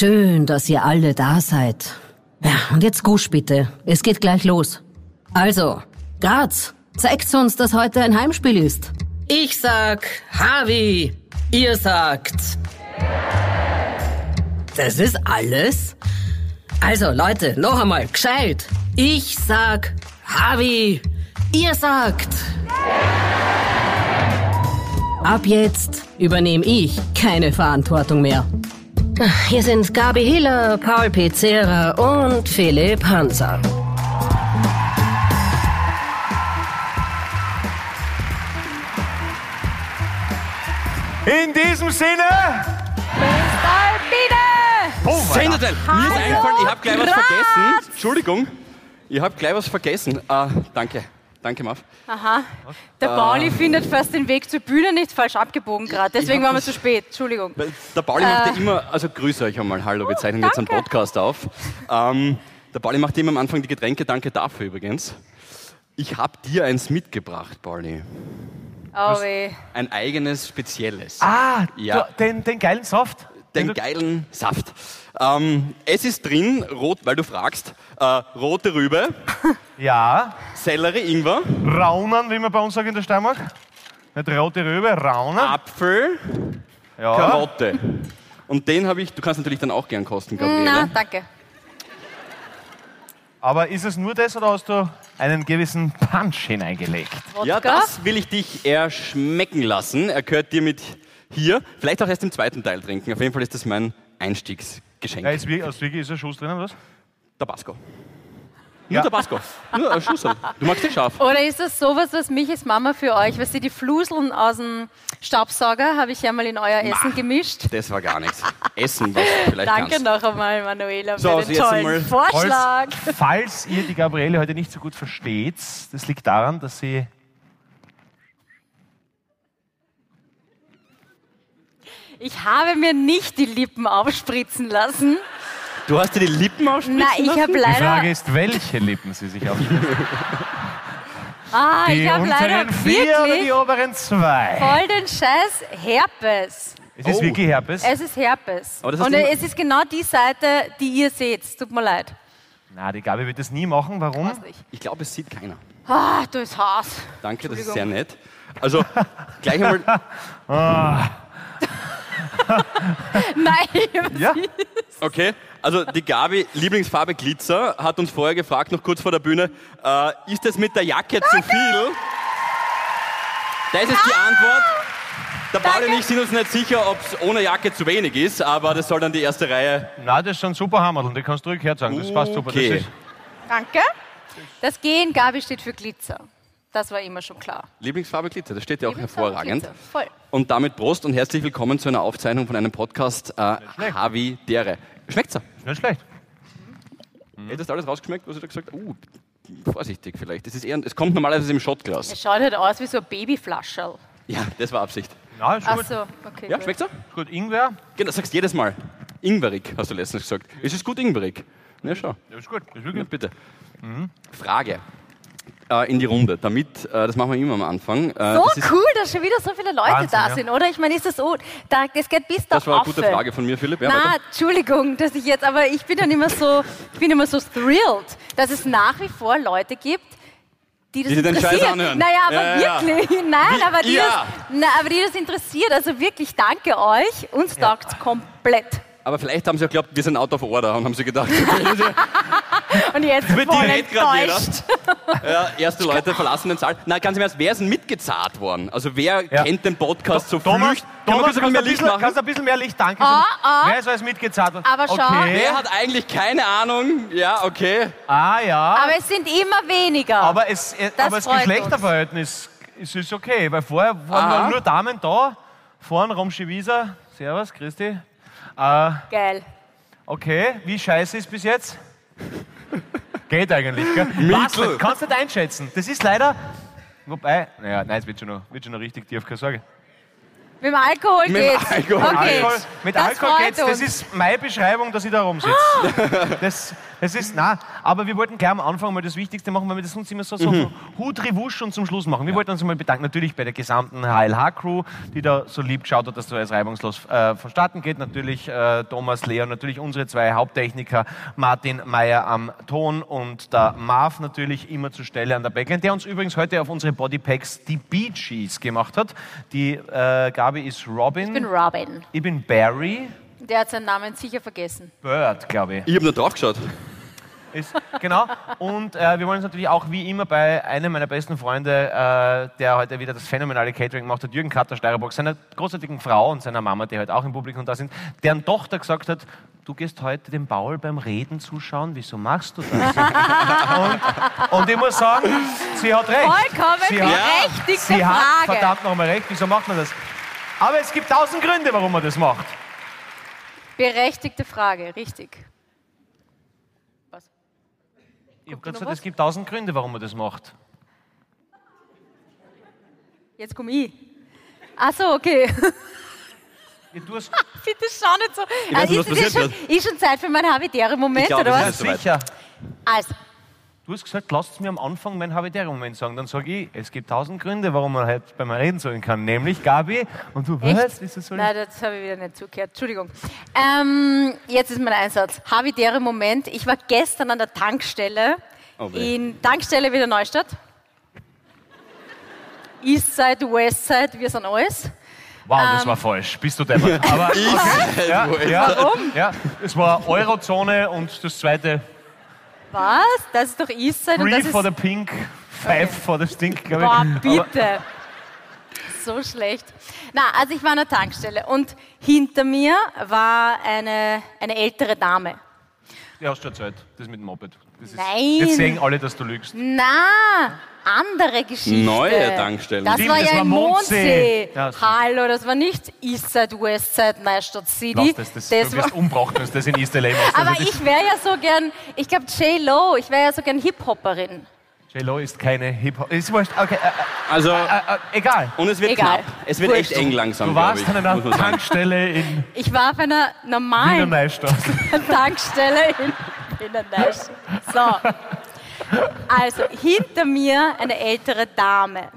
Schön, dass ihr alle da seid. Ja, und jetzt Gusch bitte. Es geht gleich los. Also, Graz, zeigt uns, dass heute ein Heimspiel ist. Ich sag Harvey. Ihr sagt. Das ist alles? Also, Leute, noch einmal, gescheit. Ich sag Harvey. Ihr sagt. Ab jetzt übernehme ich keine Verantwortung mehr. Hier sind Gabi Hiller, Paul Pizzera und Philipp Hanser. In diesem Sinne. Oh, Sensationell. Mir ist eingefallen, ich habe gleich was vergessen. Entschuldigung, ich habe gleich was vergessen. Ah, danke. Danke, Marv. Aha. Der Pauli findet fast den Weg zur Bühne nicht falsch abgebogen gerade. Deswegen waren wir zu spät. Entschuldigung. Der Pauli macht ja immer, also grüße euch einmal, hallo, wir zeichnen jetzt einen. Podcast auf. Ähm, der Pauli macht immer am Anfang die Getränke, danke dafür übrigens. Ich habe dir eins mitgebracht, Pauli. Oh weh. Ein eigenes, spezielles. Ah, Ja. du, den, den geilen Saft. Den du- geilen Saft. Ähm, es ist drin, rot, weil du fragst, äh, rote Rübe, Ja, Sellerie, Ingwer, Raunen, wie man bei uns sagt in der Steiermark. Nicht rote Röbe, Raunen. Apfel, ja. Karotte. Und den habe ich, du kannst natürlich dann auch gern kosten, Gabriele. Na, danke. Aber ist es nur das oder hast du einen gewissen Punch hineingelegt? Wodka? Ja, das will ich dich erschmecken lassen. Er gehört dir mit hier. Vielleicht auch erst im zweiten Teil trinken. Auf jeden Fall ist das mein Einstiegsgeschenk. Ja, ist, wie- aus Wiki ist ein Schuss drinnen, was? Tabasco. Ja. Nur Tabasco. Nur ein Schuss. Du magst den scharf. Oder ist das sowas, was mich als Mama für euch, was die, die Fluseln aus dem Staubsauger, habe ich ja mal in euer Essen gemischt. Das war gar nichts. Essen, was vielleicht Danke kannst. noch einmal, Manuela, für So, also den jetzt tollen Vorschlag. Falls, falls ihr die Gabriele heute nicht so gut versteht, das liegt daran, dass sie Ich habe mir nicht die Lippen aufspritzen lassen. Du hast dir die Lippen aufspritzen Nein, ich lassen? habe Die Frage leider, ist, welche Lippen sie sich aufspritzen. ah, Die ich habe leider vier oder die oberen zwei? voll den Scheiß Herpes. Es ist Oh. wirklich Herpes. Es ist Herpes. Aber das hast Und es ist genau die Seite, die ihr seht. Tut mir leid. Na, die Gabi wird das nie machen. Warum? Ich glaube, es sieht keiner. Ah, du ist Hass. Danke, das ist sehr nett. Also, gleich einmal, Nein, Ja? okay. Also, die Gabi, Lieblingsfarbe Glitzer, hat uns vorher gefragt, noch kurz vor der Bühne, äh, ist das mit der Jacke zu viel? Das ist die Antwort. Der Paul und ich sind uns nicht sicher, ob es ohne Jacke zu wenig ist, aber das soll dann die erste Reihe. Na, das ist schon super Hammerl. Die kannst du ruhig herzeigen. Das passt super. Das Okay. ist, danke. Das G in Gabi steht für Glitzer. Das war immer schon klar. Lieblingsfarbe Glitzer, das steht ja auch hervorragend. Glitzer. Voll. Und damit Prost und herzlich willkommen zu einer Aufzeichnung von einem Podcast äh. Havi Dere. Schmeckt's? nicht schlecht. Hättest du alles rausgeschmeckt, was ich da gesagt habe? Uh, vorsichtig vielleicht. Es, ist eher, es kommt normalerweise im Shotglas. Es schaut halt aus wie so ein Babyflascherl. Ja, das war Absicht. Na, ist Ach gut. so, okay. Ja, gut. schmeckt's? Ist gut. Ingwer? Genau, sagst jedes Mal. Ingwerig, hast du letztens gesagt. Ist es gut Ingwerig? Ja, schau. Ja, ist gut. Ist Ja, wirklich. bitte. Frage äh, in die Runde. Damit, äh, das machen wir immer am Anfang. Äh, So das, ist, cool, dass schon wieder so viele Leute Wahnsinn, da ja. sind, oder? Ich meine, ist das so, da, das geht bis da das war eine gute Frage von mir, Philipp. Ja, Na, weiter. Entschuldigung, dass ich jetzt, aber ich bin dann immer so, ich bin immer so thrilled, dass es nach wie vor Leute gibt, die das Die sich den interessiert. Anhören. Naja, aber Ja, ja, ja. wirklich, nein, Wie- aber die, ja. das, na, aber die das interessiert. Also wirklich, danke euch. Uns taugt's komplett. Aber vielleicht haben sie auch geglaubt, wir sind out of order und haben sie gedacht, Und jetzt Mit voll dir redet grad jeder. enttäuscht. ja, erste Leute verlassen den Saal. Na, ganz im Ernst, wer ist denn mitgezahlt worden? Also wer Ja. kennt den Podcast so Thomas, flücht? Thomas bisschen kannst, mehr ein Licht bisschen, machen? kannst ein bisschen mehr Licht, danke. Ah, ah. Wer ist alles mitgezahlt? worden? Aber schau. okay. Wer hat eigentlich keine Ahnung? Ja, okay. Ah, ja. Aber es sind immer weniger. Aber, es, äh, Das aber das Geschlechterverhältnis ist, ist okay, weil vorher waren nur Damen da. Vorn Romschi Wieser. Servus, Christi. Äh, Geil. okay, wie scheiße ist bis jetzt? Geht eigentlich, gell? Du, kannst nicht einschätzen. Das ist leider. Wobei, naja, nein, es wird schon noch, wird schon noch richtig tief, keine Sorge. Mit dem Alkohol Mit geht's. Alkohol okay. Alkohol, mit Das Alkohol freut geht's. Das uns. ist meine Beschreibung, dass ich da rumsitze. Das, das ist, na, aber wir wollten gleich am Anfang mal das Wichtigste machen, weil wir das sonst immer so, so Mhm. Hut, Revusch und zum Schluss machen. Wir wollten uns mal bedanken, natürlich bei der gesamten HLH-Crew, die da so lieb geschaut hat, dass das alles reibungslos äh, vonstatten geht. Natürlich äh, Thomas, Lea, natürlich unsere zwei Haupttechniker, Martin Meyer am Ton und der Marv natürlich immer zur Stelle an der Backline, der uns übrigens heute auf unsere Bodypacks die Bee Gees gemacht hat. Die äh, Gabi ist Robin. Ich bin Robin. Ich bin Barry. Der hat seinen Namen sicher vergessen. Bird, glaube ich. Ich habe nur drauf geschaut. Ist, genau. Und äh, wir wollen uns natürlich auch wie immer bei einem meiner besten Freunde, äh, der heute wieder das phänomenale Catering gemacht hat, Jürgen Katter Steierbock, seiner großartigen Frau und seiner Mama, die heute auch im Publikum da sind, deren Tochter gesagt hat, du gehst heute dem Paul beim Reden zuschauen, wieso machst du das? und, und ich muss sagen, sie hat recht. Vollkommen sie hat, berechtigte sie hat Frage. verdammt nochmal recht, wieso macht man das? Aber es gibt tausend Gründe, warum man das macht. Berechtigte Frage, richtig. Was? Ich habe gerade gesagt, was? es gibt tausend Gründe, warum man das macht. Jetzt komme ich. Ach so, okay. Ja, du hast, Bitte schau nicht so. weiß Also nicht, was ist, es passiert schon, ist schon Zeit für meinen Habitäre-Moment, Ich glaub, oder was? ist soweit. sicher. Also, Du hast gesagt, lasst mir am Anfang meinen Habitäre-Moment sagen. Dann sage ich, es gibt tausend Gründe, warum man halt beim Reden sagen kann. Nämlich Gabi und du, was? Wieso soll? Nein, das habe ich wieder nicht zugehört. Entschuldigung. Ähm, jetzt ist mein Einsatz. Habitäre Moment. Ich war gestern an der Tankstelle Oh in Tankstelle wieder Neustadt. Eastside, Westside, wir sind alles. Wow, das ähm, war falsch. Bist du deppert. Aber okay, ja, ja, Warum? Ja, es war Eurozone und das zweite Was? Das ist doch Eastside und Three das for ist... the Pink, Five for the Stink, glaube ich. Boah, Aber- bitte. So schlecht. Na, also ich war an der Tankstelle und hinter mir war eine, eine ältere Dame. Die hast du erzählt, das mit dem Moped. Das ist, Nein. Jetzt sehen alle, dass du lügst. Na, andere Geschichte. Neue Tankstellen. Das Stimmt, war das ja war in Mondsee. Mondsee. Ja. Hallo, das war nicht Eastside, Westside, Neustadt City. Lass das, das, das du war, wirst wenn du das in East LA machst. aber Also ich wäre ja so gern, ich glaube J-Lo, ich wäre ja so gern Hip-Hopperin. J-Lo ist keine Hip-Hop. Ist wurscht, okay, äh, Also, äh, äh, egal. und es wird Egal. knapp. Es wird Wurscht. echt eng langsam, Du warst ich, an einer. Tankstelle in Ich war auf einer Wiener normalen. Tankstelle in, der Neustadt. So. Also, hinter mir eine ältere Dame.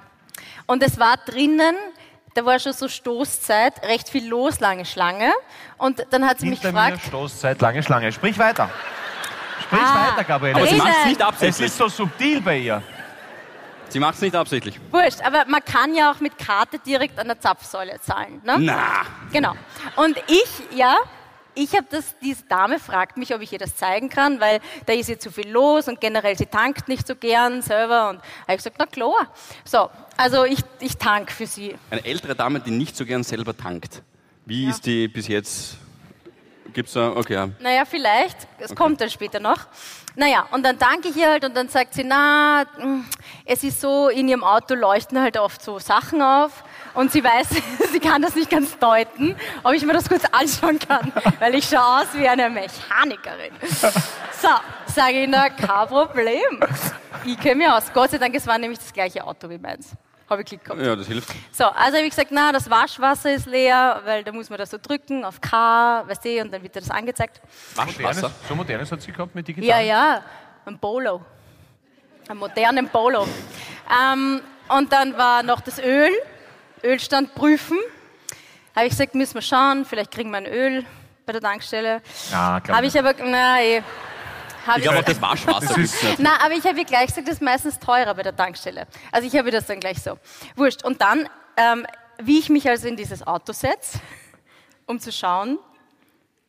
Und es war drinnen, da war schon so Stoßzeit, recht viel los, lange Schlange. Und dann hat sie mich Hinter mir gefragt, Stoßzeit, lange Schlange. Sprich weiter. Sprich Ah. weiter, Gabriele. Aber sie macht es nicht Es absichtlich. ist so subtil bei ihr. Sie macht es nicht absichtlich. wurscht, aber man kann ja auch mit Karte direkt an der Zapfsäule zahlen. Ne? Na, Genau. Und ich, ja, ich habe das, diese Dame fragt mich, ob ich ihr das zeigen kann, weil da ist ihr zu viel los und generell sie tankt nicht so gern selber. Und habe ich gesagt, na klar. So, also ich, ich tank für sie. eine ältere Dame, die nicht so gern selber tankt. Wie ist die bis jetzt? Gibt's da? Okay, ja. Naja, vielleicht, es kommt dann später noch. Naja, und dann danke ich ihr halt und dann sagt sie, na, mm, es ist so, in ihrem Auto leuchten halt oft so Sachen auf und sie weiß, sie kann das nicht ganz deuten, ob ich mir das kurz anschauen kann, weil ich schaue aus wie eine Mechanikerin. So, sage ich, na, kein Problem. Ich kenne mich aus. Gott sei Dank, es war nämlich das gleiche Auto wie meins. Habe ich Glück gehabt. Ja, das hilft. So, also habe ich gesagt, na, das Waschwasser ist leer, weil da muss man das so drücken auf K, weißt du, und dann wird dir das angezeigt. Waschwasser. So modernes hat sie gehabt mit digital. Ja, ja, ein Polo. Einen modernen Polo. Ähm, und dann war noch das Öl, Ölstand prüfen. Habe ich gesagt, müssen wir schauen, vielleicht kriegen wir ein Öl bei der Tankstelle. Ja, glaub Habe ich aber, nein, habe Ich glaube, auch das Waschwasser Das na, aber ich habe ihr gleich gesagt, das ist meistens teurer bei der Tankstelle. Also ich habe ihr das dann gleich so. Wurscht. Und dann, ähm, wie ich mich also in dieses Auto setze, um zu schauen,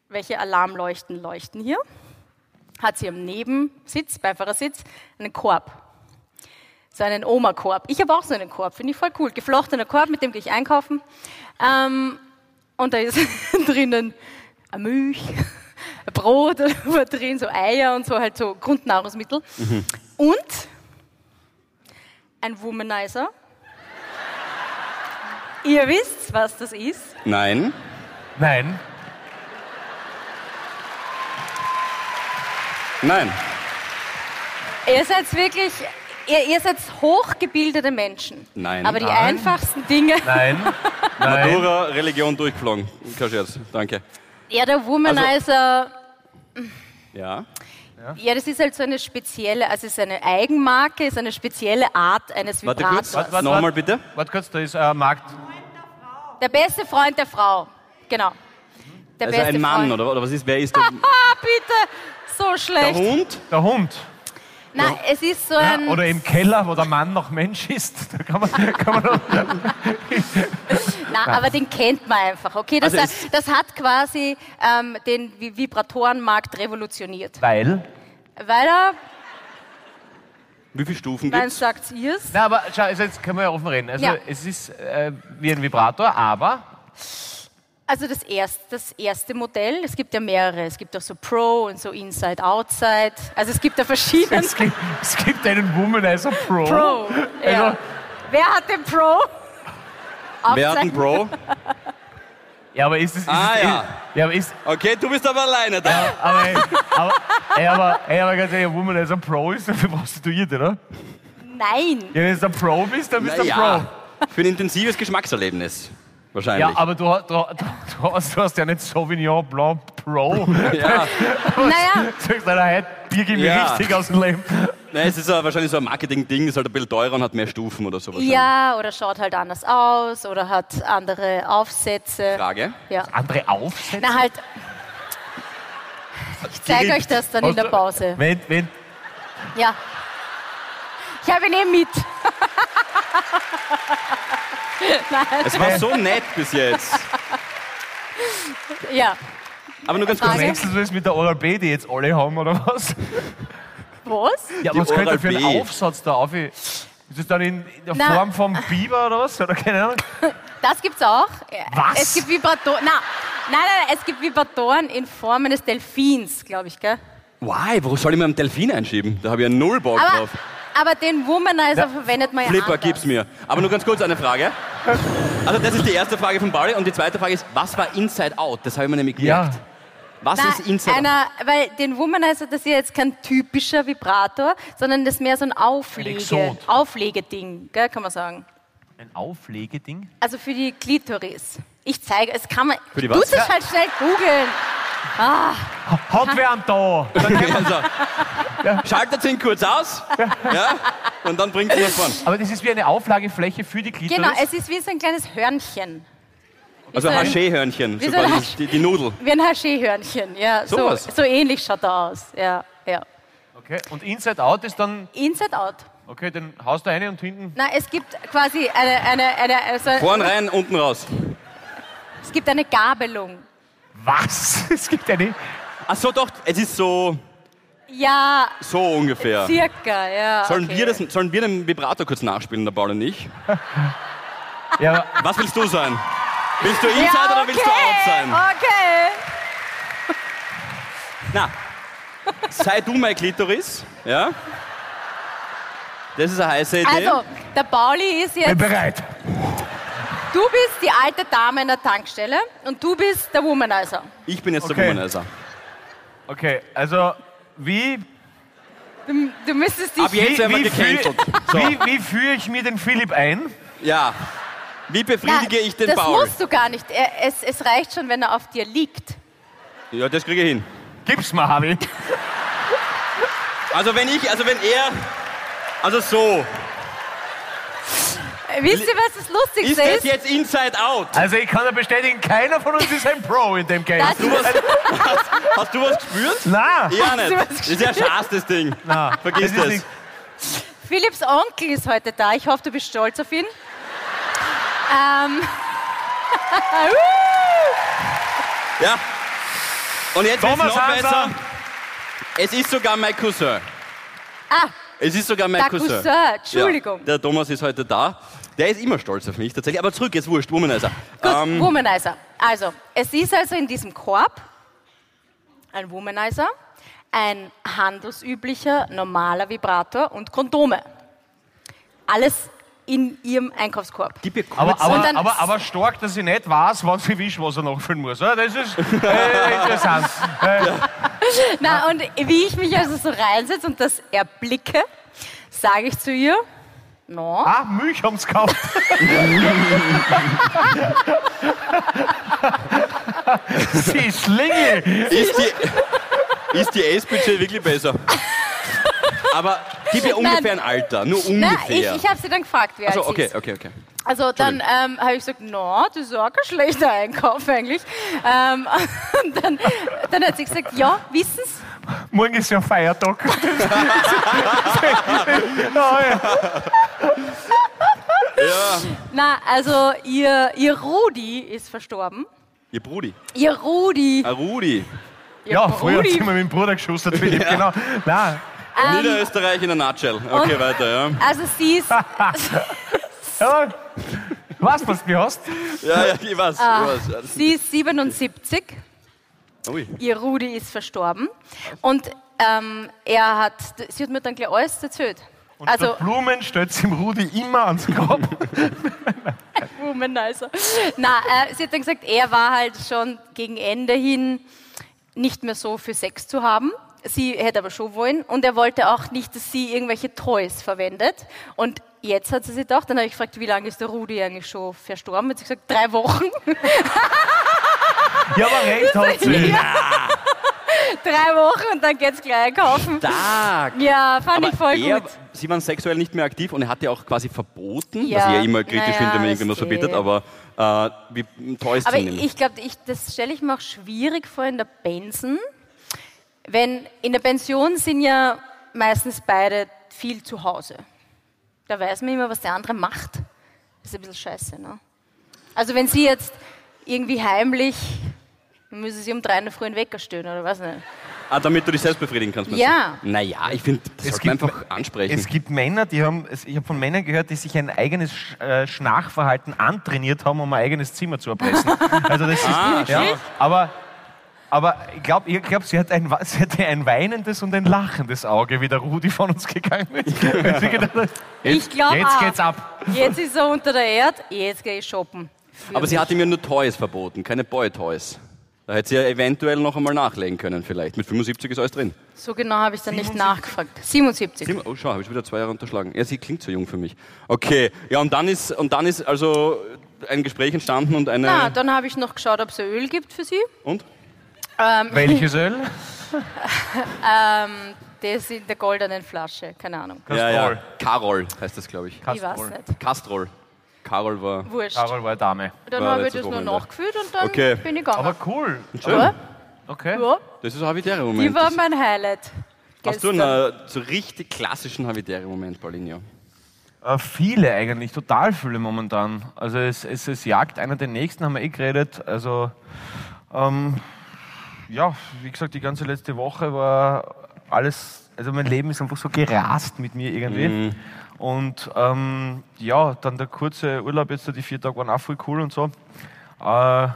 welche Alarmleuchten leuchten hier, hat sie am Nebensitz, Beifahrersitz, einen Korb. So einen Oma-Korb. Ich habe auch so einen Korb, finde ich voll cool. Geflochtener Korb, mit dem gehe ich einkaufen. Ähm, und da ist drinnen eine Milch, ein Brot war drin, so Eier und so halt so Grundnahrungsmittel. Und ein Womanizer. Ihr wisst, was das ist. Nein. Nein. Nein. Ihr seid wirklich, ihr, ihr seid hochgebildete Menschen. Nein. Aber die Nein. einfachsten Dinge, Nein. Matura, Religion durchgeflogen. Kein Scherz, danke. Ja, der Womanizer, Ja. ja, das ist halt so eine spezielle, also es ist eine Eigenmarke, ist eine spezielle Art eines Warte Vibrators. kurz, Warte, warte, nochmal bitte. Warte kurz, da ist äh, Markt. Der beste Freund der Frau, genau. Der Also beste ein Mann, Freund. oder, oder was ist, wer ist der, Ah, bitte, so der schlecht. Hund? Der Hund. Nein, es ist so Ja, ein... oder im Keller, wo der Mann noch Mensch ist. Da kann man, kann man Na, aber den kennt man einfach, okay? Das, Also es- das hat quasi ähm, den Vi- Vibratorenmarkt revolutioniert. weil. Weil er, Wie viele Stufen nein, gibt's? sagt ihr's. Na, aber schau, also jetzt können wir ja offen reden. Also Ja. es ist äh, wie ein Vibrator, aber Also das erste, das erste Modell, es gibt ja mehrere. Es gibt auch so Pro und so Inside, Outside. Also es gibt ja verschiedene. es gibt, es gibt einen Womanizer Pro. Pro. Ja. Also- Wer hat den Pro? Wer hat einen Aufzeichnen. Bro? Ja, aber ist es. Ist Ah, es, ja. ja, aber ist. Okay, du bist aber alleine da. Aber, aber, ey, aber, ey, aber ganz ehrlich, ein Womanizer Pro ist dafür prostituiert, oder? Nein. Ja, wenn du ein Pro bist, dann bist du ein Pro. Ja, für ein intensives Geschmackserlebnis. Wahrscheinlich. Ja, aber du, du, du, du, hast, du hast ja nicht Sauvignon Blanc Pro. Ja. Naja, Du sagst, Alter, heute bier ich Ja. richtig aus dem Leben. Nein, es ist ja wahrscheinlich so ein Marketing-Ding, ist halt ein bisschen teurer und hat mehr Stufen oder so. wahrscheinlich. ja, oder schaut halt anders aus oder hat andere Aufsätze. Frage. Ja. Andere Aufsätze? Na halt. Ich zeige euch das dann in der Pause. Wenn, wenn, Ja. Ich habe ihn eh mit. Es war so nett bis jetzt. Ja. Aber nur ganz kurz. Meinst du das mit der Oral B, die jetzt alle haben, oder was? Was? Ja, was könnte Oral für ein B. Aufsatz da auf? Ist das dann in der Na. Form vom Biber oder was? Oder keine Ahnung? Das gibt's auch. Was? Es gibt Vibratoren. Nein, nein, nein, es gibt Vibratoren in Form eines Delfins, glaube ich, gell? Why? Wo soll ich mir einen Delfin einschieben? Da habe ich ja null Bock Aber, drauf. aber den Womanizer verwendet man ja Flipper, anders. gib's mir. Aber nur ganz kurz eine Frage. Also das ist die erste Frage von Pauli und die zweite Frage ist, was war Inside Out? Das habe ich mir nämlich gemerkt. Was Na, ist Inside Out? einer, weil den Womanizer, das ist ja jetzt kein typischer Vibrator, sondern das ist mehr so ein Auflege. Auflegeding, gell, kann man sagen. Ein Auflegeding? Also für die Klitoris. Ich zeige, es kann man. Für die Du was? es halt schnell googeln. Hat wer einen da? Also, Schaltet ihn kurz aus ja, und dann bringt ihn nach vorne. Aber das ist wie eine Auflagefläche für die Klitoris? Genau, es ist wie so ein kleines Hörnchen. Also so ein- Haché-Hörnchen, so so die, die Nudel. Wie ein Haché-Hörnchen, ja. So, Sowas. so ähnlich schaut er aus. Ja, ja. Okay. Und Inside Out ist dann, Inside out. okay, den haust du eine und hinten. Na, es gibt quasi eine, eine, eine, also, Vorn rein, unten raus. es gibt eine Gabelung. Was? Es gibt eine. Ach so, doch, es ist so, Ja, so ungefähr. circa, ja. Sollen, okay. wir das, sollen wir den Vibrator kurz nachspielen, der Paul und ich? Ja, Was willst du sein? Willst du Inside ja, oder willst du Out sein? Okay. Na, sei du mein Klitoris, ja? Das ist eine heiße Idee. Also, der Pauli ist bin jetzt. bereit. Du bist die alte Dame in der Tankstelle und du bist der Womanizer. ich bin jetzt Okay. der Womanizer. Okay, also wie, Du, du müsstest dich. Ab jetzt wie, werden wir gecancelt. So, wie, wie führe ich mir den Philipp ein? ja. Wie befriedige ich den das Paul? musst du gar nicht. Er, es, es reicht schon, wenn er auf dir liegt. Ja, das kriege ich hin. Gib's mir, Harvey. Also wenn ich, also wenn er, also so. Wisst ihr, was das Lustigste Ist das ist? jetzt Inside Out? Also ich kann ja bestätigen, keiner von uns ist ein Pro in dem Game. Das ist, Hast du was gespürt? Na, Ja, du nicht. was Das ist ja scheiß, das Ding. na, Vergiss das. nicht- Philipps Onkel ist heute da. Ich hoffe, du bist stolz auf ihn. Ähm, Ja. Und jetzt Thomas noch besser. Es ist sogar mein Cousin. ah, Es ist sogar mein der Cousin. Cousin, Entschuldigung. Ja, der Thomas ist heute da. Der ist immer stolz auf mich tatsächlich. Aber zurück, jetzt wurscht, Womanizer. Gut, Ähm, Womanizer. Also, es ist also in diesem Korb ein Womanizer, ein handelsüblicher, normaler Vibrator und Kondome. Alles in ihrem Einkaufskorb. Aber, aber, aber, aber stark, dass ich nicht weiß, wann sie Wischwasser nachfüllen muss. Das ist äh, interessant. Äh, Na, und wie ich mich also so reinsetze und das erblicke, sage ich zu ihr, no. Ah, Milch haben sie gekauft. Sie Schlingel. Ist die, ist die S-Budget wirklich besser? Aber gib mir ungefähr ein Alter, nur Nein, ich, ungefähr. ich habe sie dann gefragt, wer also, sie okay, ist. okay, okay. Also dann ähm, habe ich gesagt, no, das ist auch kein schlechter Einkauf eigentlich. Ähm, und dann, dann hat sie gesagt, ja, wissen Sie, Morgen ist ja Feiertag. Ja, ja. Ja, na, also ihr, ihr Rudi ist verstorben. ihr Brudi. Ihr Rudi. Ah, Rudi. Ihr ja, früher Rudi. sind wir mit dem Bruder geschustert, Philipp, genau. Nein, Niederösterreich in a nutshell. Okay, weiter, ja. Also sie ist, ja, weißt du, was du hast? Ja, ja, ich weiß. Ah. Ich weiß. sie ist 77. Ui. Ihr Rudi ist verstorben. Und ähm, er hat, sie hat mir dann gleich alles erzählt. Und also, der Blumen stellt sie dem Rudi immer ans Grab. Womanizer. Na, äh, sie hat dann gesagt, er war halt schon gegen Ende hin nicht mehr so für Sex zu haben. Sie hätte aber schon wollen und er wollte auch nicht, dass sie irgendwelche Toys verwendet. Und jetzt hat sie sich gedacht, dann habe ich gefragt, wie lange ist der Rudi eigentlich schon verstorben? Hat sie gesagt, drei Wochen. Ja, aber recht hat sie. drei Wochen und dann geht's gleich einkaufen. Stark. Ja, fand Aber ich voll er, gut. Sie waren sexuell nicht mehr aktiv und er hat ja auch quasi verboten, Ja. was ich ja immer kritisch Naja, finde, wenn irgendwas verbietet, aber äh, wie toll ist Aber ich glaube, ich, das stelle ich mir auch schwierig vor in der Pension. Wenn in der Pension sind ja meistens beide viel zu Hause. Da weiß man immer, was der andere macht. Das ist ein bisschen scheiße, ne? Also wenn sie jetzt irgendwie heimlich, dann müssen sie um drei in der Früh einen Wecker stellen oder was nicht. Ah, damit du dich selbst befriedigen kannst. meinst Ja. Du? Naja, ich finde, das Es sollte man einfach ansprechen. Es gibt Männer, die haben, ich habe von Männern gehört, die sich ein eigenes äh, Schnarchverhalten antrainiert haben, um ein eigenes Zimmer zu erpressen. Also das ist, Ah, ja, aber, aber ich glaube, ich glaub, sie, hat ein, wa- sie hatte ein weinendes und ein lachendes Auge, wie der Rudi von uns gegangen ist. Hat, Ich glaube jetzt geht's ab. Jetzt ist er unter der Erde, jetzt gehe ich shoppen. Für aber sie mich. hat ihm ja nur Toys verboten, keine Boy-Toys. Da hätte sie ja eventuell noch einmal nachlegen können, vielleicht. Mit 75 ist alles drin. So genau habe ich dann nicht nachgefragt. 77. Sieben- Oh, schau, habe ich wieder zwei Jahre unterschlagen. Ja, sie klingt so jung für mich. Okay, ja, und dann ist, und dann ist also ein Gespräch entstanden und eine. Na, dann habe ich noch geschaut, ob es Öl gibt für sie. und? Ähm, Welches Öl? ähm, das in der goldenen Flasche, keine Ahnung. Ja, ja. Carol heißt das, glaube ich. Ich weiß nicht. Castrol. Carol war. Wurscht. Carol war eine Dame. Dann habe ich das nur nachgefühlt und dann Okay. bin ich gegangen. Aber cool. Schön. Ja, Okay. ja, Das ist ein Habitäre-Moment. die war mein Highlight. Hast du gestern. einen äh, so richtig klassischen Habitäre-Moment, Paulinho? Äh, viele eigentlich, total viele momentan. Also es, es, es jagt einer den nächsten, haben wir eh geredet. Also ähm, ja, wie gesagt, die ganze letzte Woche war alles, also mein Leben ist einfach so gerast mit mir irgendwie. Und ähm, ja, dann der kurze Urlaub jetzt, die vier Tage waren auch voll cool und so. Äh,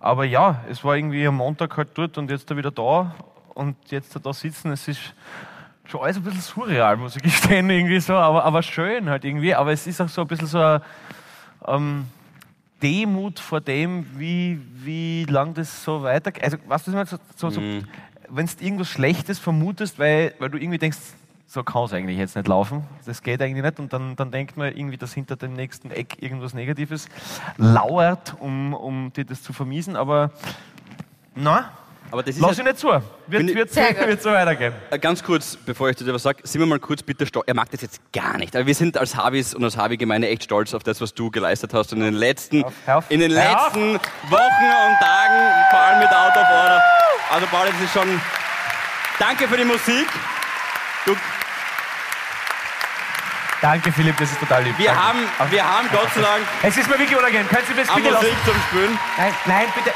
aber ja, es war irgendwie am Montag halt dort und jetzt da wieder da und jetzt da sitzen, es ist schon alles ein bisschen surreal, muss ich gestehen, irgendwie so, aber, aber schön halt irgendwie. Aber es ist auch so ein bisschen so eine ähm, Demut vor dem, wie, wie lang das so weitergeht. Also, was meine? so, so, so, wenn du irgendwas Schlechtes vermutest, weil, weil du irgendwie denkst, so kann es eigentlich jetzt nicht laufen, das geht eigentlich nicht und dann, dann denkt man irgendwie, dass hinter dem nächsten Eck irgendwas Negatives lauert, um, um dir das zu vermiesen, aber na, Aber das ist lass ja- ich nicht zu. Wird, ich- wird, gut. wird so weitergehen. Äh, Ganz kurz, bevor ich dir was sage, sind wir mal kurz bitte stolz. Er mag das jetzt gar nicht. Aber wir sind als Habis und als Habi-Gemeinde echt stolz auf das, was du geleistet hast in den letzten, hör auf. in den auf. letzten Wochen und Tagen, vor allem mit Out of Order. Also Paul, das ist schon. Danke für die Musik. Du, Danke, Philipp, das ist total lieb. wir, Danke. haben, wir haben Gott sei Dank Es ist mir wirklich unangenehm. Können Sie das bitte lassen? Musik zum Spülen. Nein, nein, bitte.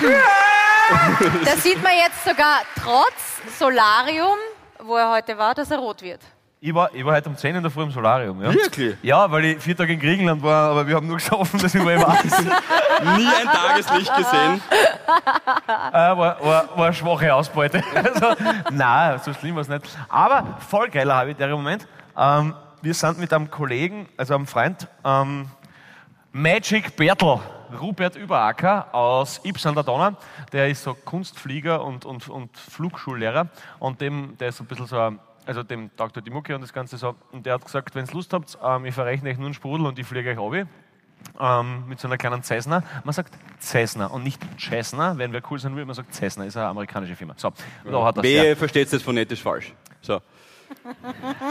Da sieht man jetzt sogar trotz Solarium, wo er heute war, dass er rot wird. Ich war, ich war heute um 10 in der Früh im Solarium. Ja? Wirklich? Ja, weil ich vier Tage in Griechenland war, aber wir haben nur geschaffen, dass ich ich war. Nie ein Tageslicht gesehen. äh, war, war, war eine schwache Ausbeute. Also, nein, so schlimm war es nicht. Aber voll geiler habe ich der Moment. Ähm, wir sind mit einem Kollegen, also einem Freund, ähm, Magic Bertel, Rupert Überacker aus Yps an der Donau. Der ist so Kunstflieger und, und, und Flugschullehrer. Und dem, der ist so ein bisschen so ein also dem Dr. Dimucke und das Ganze so. Und der hat gesagt, wenn ihr Lust habt, ähm, ich verrechne euch nur einen Sprudel und ich fliege euch runter. Ähm, mit so einer kleinen Cessna. Man sagt Cessna und nicht Cessna, wenn wer cool sein will, man sagt Cessna, ist eine amerikanische Firma. So, da hat das Wer versteht das phonetisch falsch? So.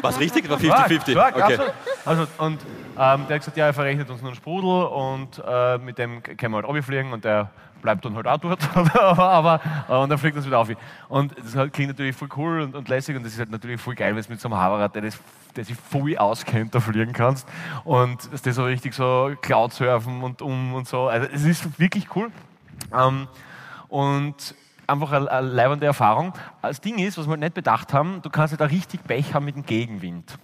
Was richtig? War 50-50. Stark, stark, Okay. Also, und ähm, der hat gesagt, ja, er verrechnet uns nur einen Sprudel und äh, mit dem können wir halt runterfliegen und der bleibt dann halt auch dort. aber, äh, und dann fliegt uns wieder auf. Und das halt klingt natürlich voll cool und, und lässig und das ist halt natürlich voll geil, wenn du mit so einem Haberrad, der, das, der sich voll auskennt, da fliegen kannst und dass das so richtig so Cloud surfen und um und so. Also es ist wirklich cool. Ähm, und einfach eine, eine leibende Erfahrung. Das Ding ist, was wir nicht bedacht haben, du kannst ja da richtig Pech haben mit dem Gegenwind.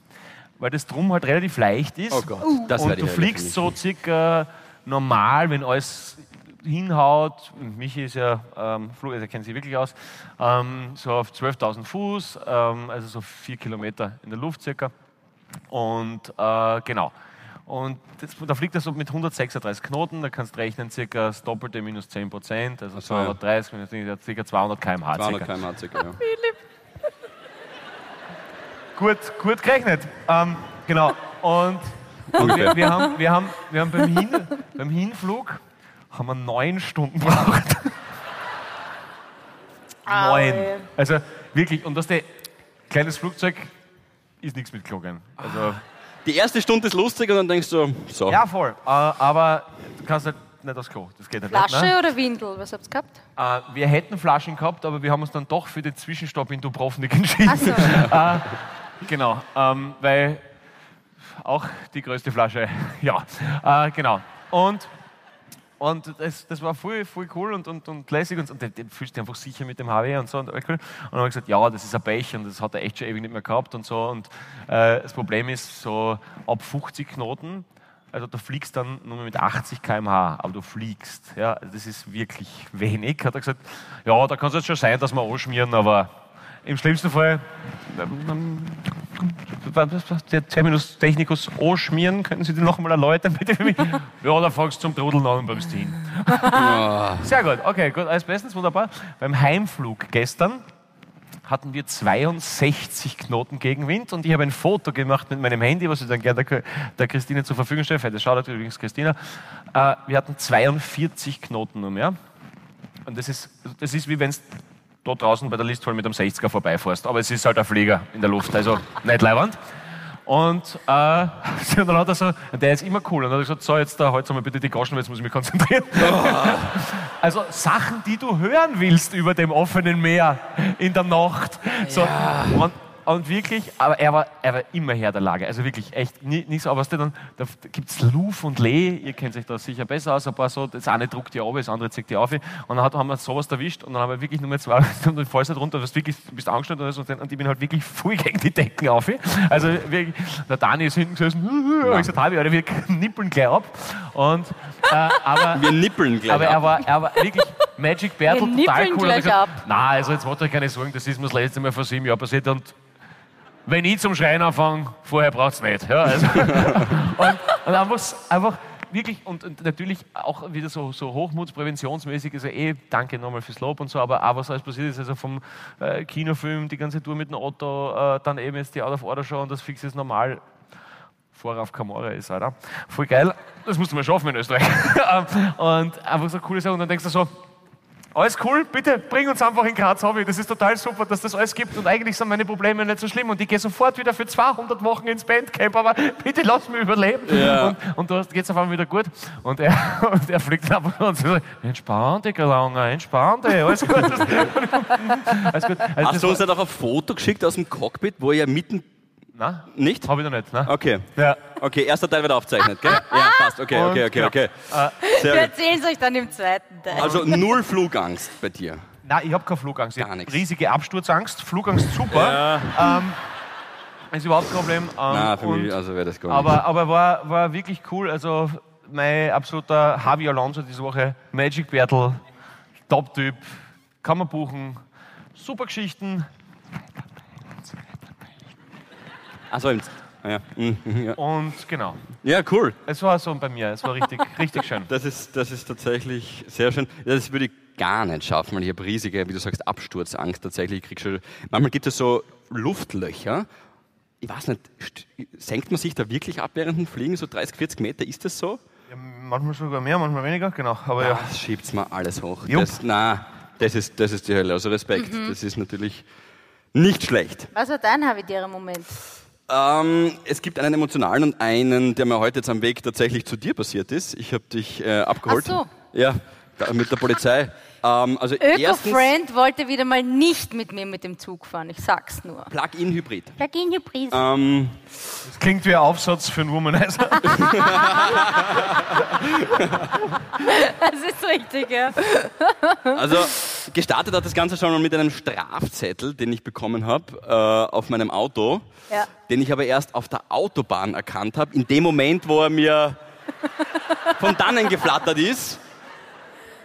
Weil das drum halt relativ leicht ist. Oh Gott, das und du fliegst so circa normal, wenn alles hinhaut. Und Michi ist ja ähm, Flug, also er kennt sich wirklich aus. Ähm, so auf 12.000 Fuß, ähm, also so vier Kilometer in der Luft circa. Und äh, genau. Und das, da fliegt er so mit 136 Knoten, da kannst du rechnen, circa das Doppelte minus 10 Prozent, also so, ja. 230 minus circa 200 km/h. 200 circa. km/h circa, ja. Gut, gut gerechnet. Ähm, genau. Und, und wir, wir, haben, wir, haben, wir haben beim, Hin, beim Hinflug haben wir neun Stunden gebraucht. neun. Also wirklich, und das der kleines Flugzeug ist nichts mit Klogen. Also, Die erste Stunde ist lustig und dann denkst du, so. ja, voll. Äh, aber du kannst halt nicht aufs Klo. Das geht halt Flasche nicht. Ne? oder Windel? Was habt ihr gehabt? Äh, wir hätten Flaschen gehabt, aber wir haben uns dann doch für den Zwischenstopp in Dubrovnik entschieden. Ach so. Äh, genau, ähm, weil auch die größte Flasche, ja, äh, genau. Und, und das, das war voll, voll cool und, und, und lässig und, und den fühlst du dich einfach sicher mit dem HW und so. Und, und dann habe ich gesagt, ja, das ist ein Pech und das hat er echt schon ewig nicht mehr gehabt und so. Und äh, das Problem ist, so ab 50 Knoten, also du fliegst dann nur mit 80 km/h, aber du fliegst. Ja, das ist wirklich wenig. Hat er gesagt, ja, da kann es jetzt schon sein, dass wir anschmieren, aber im schlimmsten Fall ähm, was- der Terminus technicus anschmieren, könnten Sie den noch einmal erläutern, bitte für mich? Ja, da fangst du zum Trudeln an und bleibst hin. Sehr gut, okay, gut, alles bestens, wunderbar. Beim Heimflug gestern hatten wir 62 Knoten Gegenwind und ich habe ein Foto gemacht mit meinem Handy, was ich dann gerne der, der Christine zur Verfügung stelle. Das schaut übrigens Christina. Äh, wir hatten 42 Knoten nur mehr. Und das ist, das ist wie wenn es da draußen bei der Listvoll mit einem 60er vorbeifährst. Aber es ist halt ein Flieger in der Luft, also nicht leiwand. Und, äh, und dann hat er so, der ist immer cool. Und dann hat er gesagt, so, jetzt da, halt mal bitte die Goschen, weil jetzt muss ich mich konzentrieren. Also Sachen, die du hören willst über dem offenen Meer in der Nacht. So, und, und wirklich, aber er war, er war immer Herr der Lage. Also wirklich echt nie, nicht so. Aber was dann, da gibt es Luf und Lee, ihr kennt euch da sicher besser aus, ein paar so, das eine druckt die auf, das andere zieht die auf. Und dann hat, haben wir sowas erwischt und dann haben wir wirklich nur mehr zwei und dann fällst du halt runter, du bist, wirklich, du bist angestellt und, so, und ich bin halt wirklich voll gegen die Decken auf. Also wirklich, der Dani ist hinten gesessen, und ich gesagt, Habi, Alter, wir nippeln gleich ab. Und, äh, aber, Wir nippeln gleich. aber er ab. war, er war wirklich Magic Bertel, Wir total nippeln cool. Und er gleich gesagt, ab. Nein, also jetzt macht euch keine Sorgen, das ist mir das letzte Mal vor sieben Jahren passiert und wenn ich zum Schreien anfange, vorher braucht es nicht. Ja, also. und, und einfach, einfach wirklich, und, und natürlich auch wieder so, so hochmutspräventionsmäßig, also eh, danke nochmal fürs Lob und so, aber auch was alles passiert ist, also vom äh, Kinofilm, die ganze Tour mit dem Auto, äh, dann eben jetzt die Out of Order Show und das fix ist normal. Vorher auf Camorra ist, Alter. Voll geil. Das musst du mal schaffen in Österreich. und einfach so coole Sachen. Und dann denkst du so, alles cool, bitte bring uns einfach in Graz Hobby. Das ist total super, dass das alles gibt und eigentlich sind meine Probleme nicht so schlimm und ich gehe sofort wieder für 200 Wochen ins Bandcamp, aber bitte lass mich überleben. Ja. Und, und da geht es auf einmal wieder gut und er, und er fliegt einfach und so, entspann dich, Langer, entspann dich, alles gut. alles gut. Also Hast du uns ja doch ein Foto geschickt aus dem Cockpit, wo ihr mitten. Nein, Nicht? habe ich noch nicht. Ne? Okay. Ja. Okay, erster Teil wird aufgezeichnet, gell? Ja, passt. Okay, okay, Und, okay, ja. okay. Wir erzählen es euch dann im zweiten Teil. Also null Flugangst bei dir. Nein, ich habe keine Flugangst. Ich Gar nichts. riesige Absturzangst. Flugangst super. Ähm, ist überhaupt kein Problem. Ähm, Na, für und- mich also wäre das gar nicht. aber aber war, war wirklich cool. Also mein absoluter Javi Alonso diese Woche. Magic Battle, Top-Typ, kann man buchen. Super Geschichten. Achso, im. Ja. Mhm, ja. Und genau, ja, cool. es war so bei mir. Es war richtig, richtig schön. Das ist, das ist tatsächlich sehr schön. Das würde ich gar nicht schaffen, weil ich habe riesige, wie du sagst, Absturzangst tatsächlich. Ich krieg schon, manchmal gibt es so Luftlöcher. Ich weiß nicht, senkt man sich da wirklich ab während dem Fliegen, so 30, 40 Meter? Ist das so? Ja, manchmal sogar mehr, manchmal weniger, genau. Aber ja. Das schiebt mir alles hoch. Jupp. Das, na, das ist, das ist die Hölle. Also Respekt. Das ist natürlich nicht schlecht. Was war dein habitärer Moment? Ähm, es gibt einen emotionalen und einen, der mir heute jetzt am Weg tatsächlich zu dir passiert ist. Ich habe dich äh, abgeholt. Ach so. Ja, mit der Polizei. Ähm, also Öko-Friend wollte wieder mal nicht mit mir mit dem Zug fahren, ich sag's nur. Plug-in-Hybrid. Plug-in-Hybrid. Ähm, Das klingt wie ein Aufsatz für einen Womanizer. Das ist richtig, ja. also gestartet hat das Ganze schon mal mit einem Strafzettel, den ich bekommen habe äh, auf meinem Auto, Ja. den ich aber erst auf der Autobahn erkannt habe, in dem Moment, wo er mir von dannen geflattert ist.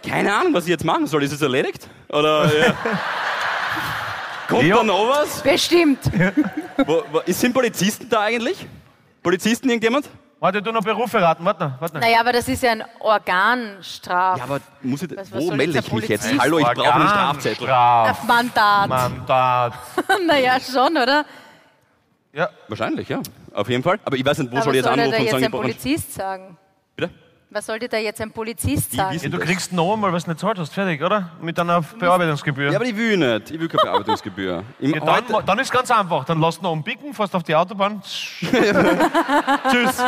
Keine Ahnung, was ich jetzt machen soll. Ist es erledigt? Oder ja. kommt Ja. da noch was? Bestimmt. Wo, wo, sind Polizisten da eigentlich? Polizisten irgendjemand? Warte, du noch Berufe raten. Warte noch, warte noch. Naja, aber das ist ja ein Organstraf. Ja, aber muss ich, Was- was wo melde ich mich jetzt? Hallo, ich brauche einen Strafzettel. Straf, Mandat. Mandat. naja, schon, oder? Ja, Wahrscheinlich, ja. Auf jeden Fall. Aber ich weiß nicht, wo aber soll ich jetzt anrufen und jetzt sagen, ein ich brauche einen- Polizist sagen? Was soll dir da jetzt ein Polizist sagen? ja, du kriegst noch einmal, was du nicht zahlt hast. Fertig, oder? Mit einer Bearbeitungsgebühr. Ja, aber ich will nicht. Ich will keine Bearbeitungsgebühr. Ja, heute, dann, dann ist ganz einfach. Dann lass noch umbiegen, fährst auf die Autobahn. Tschüss.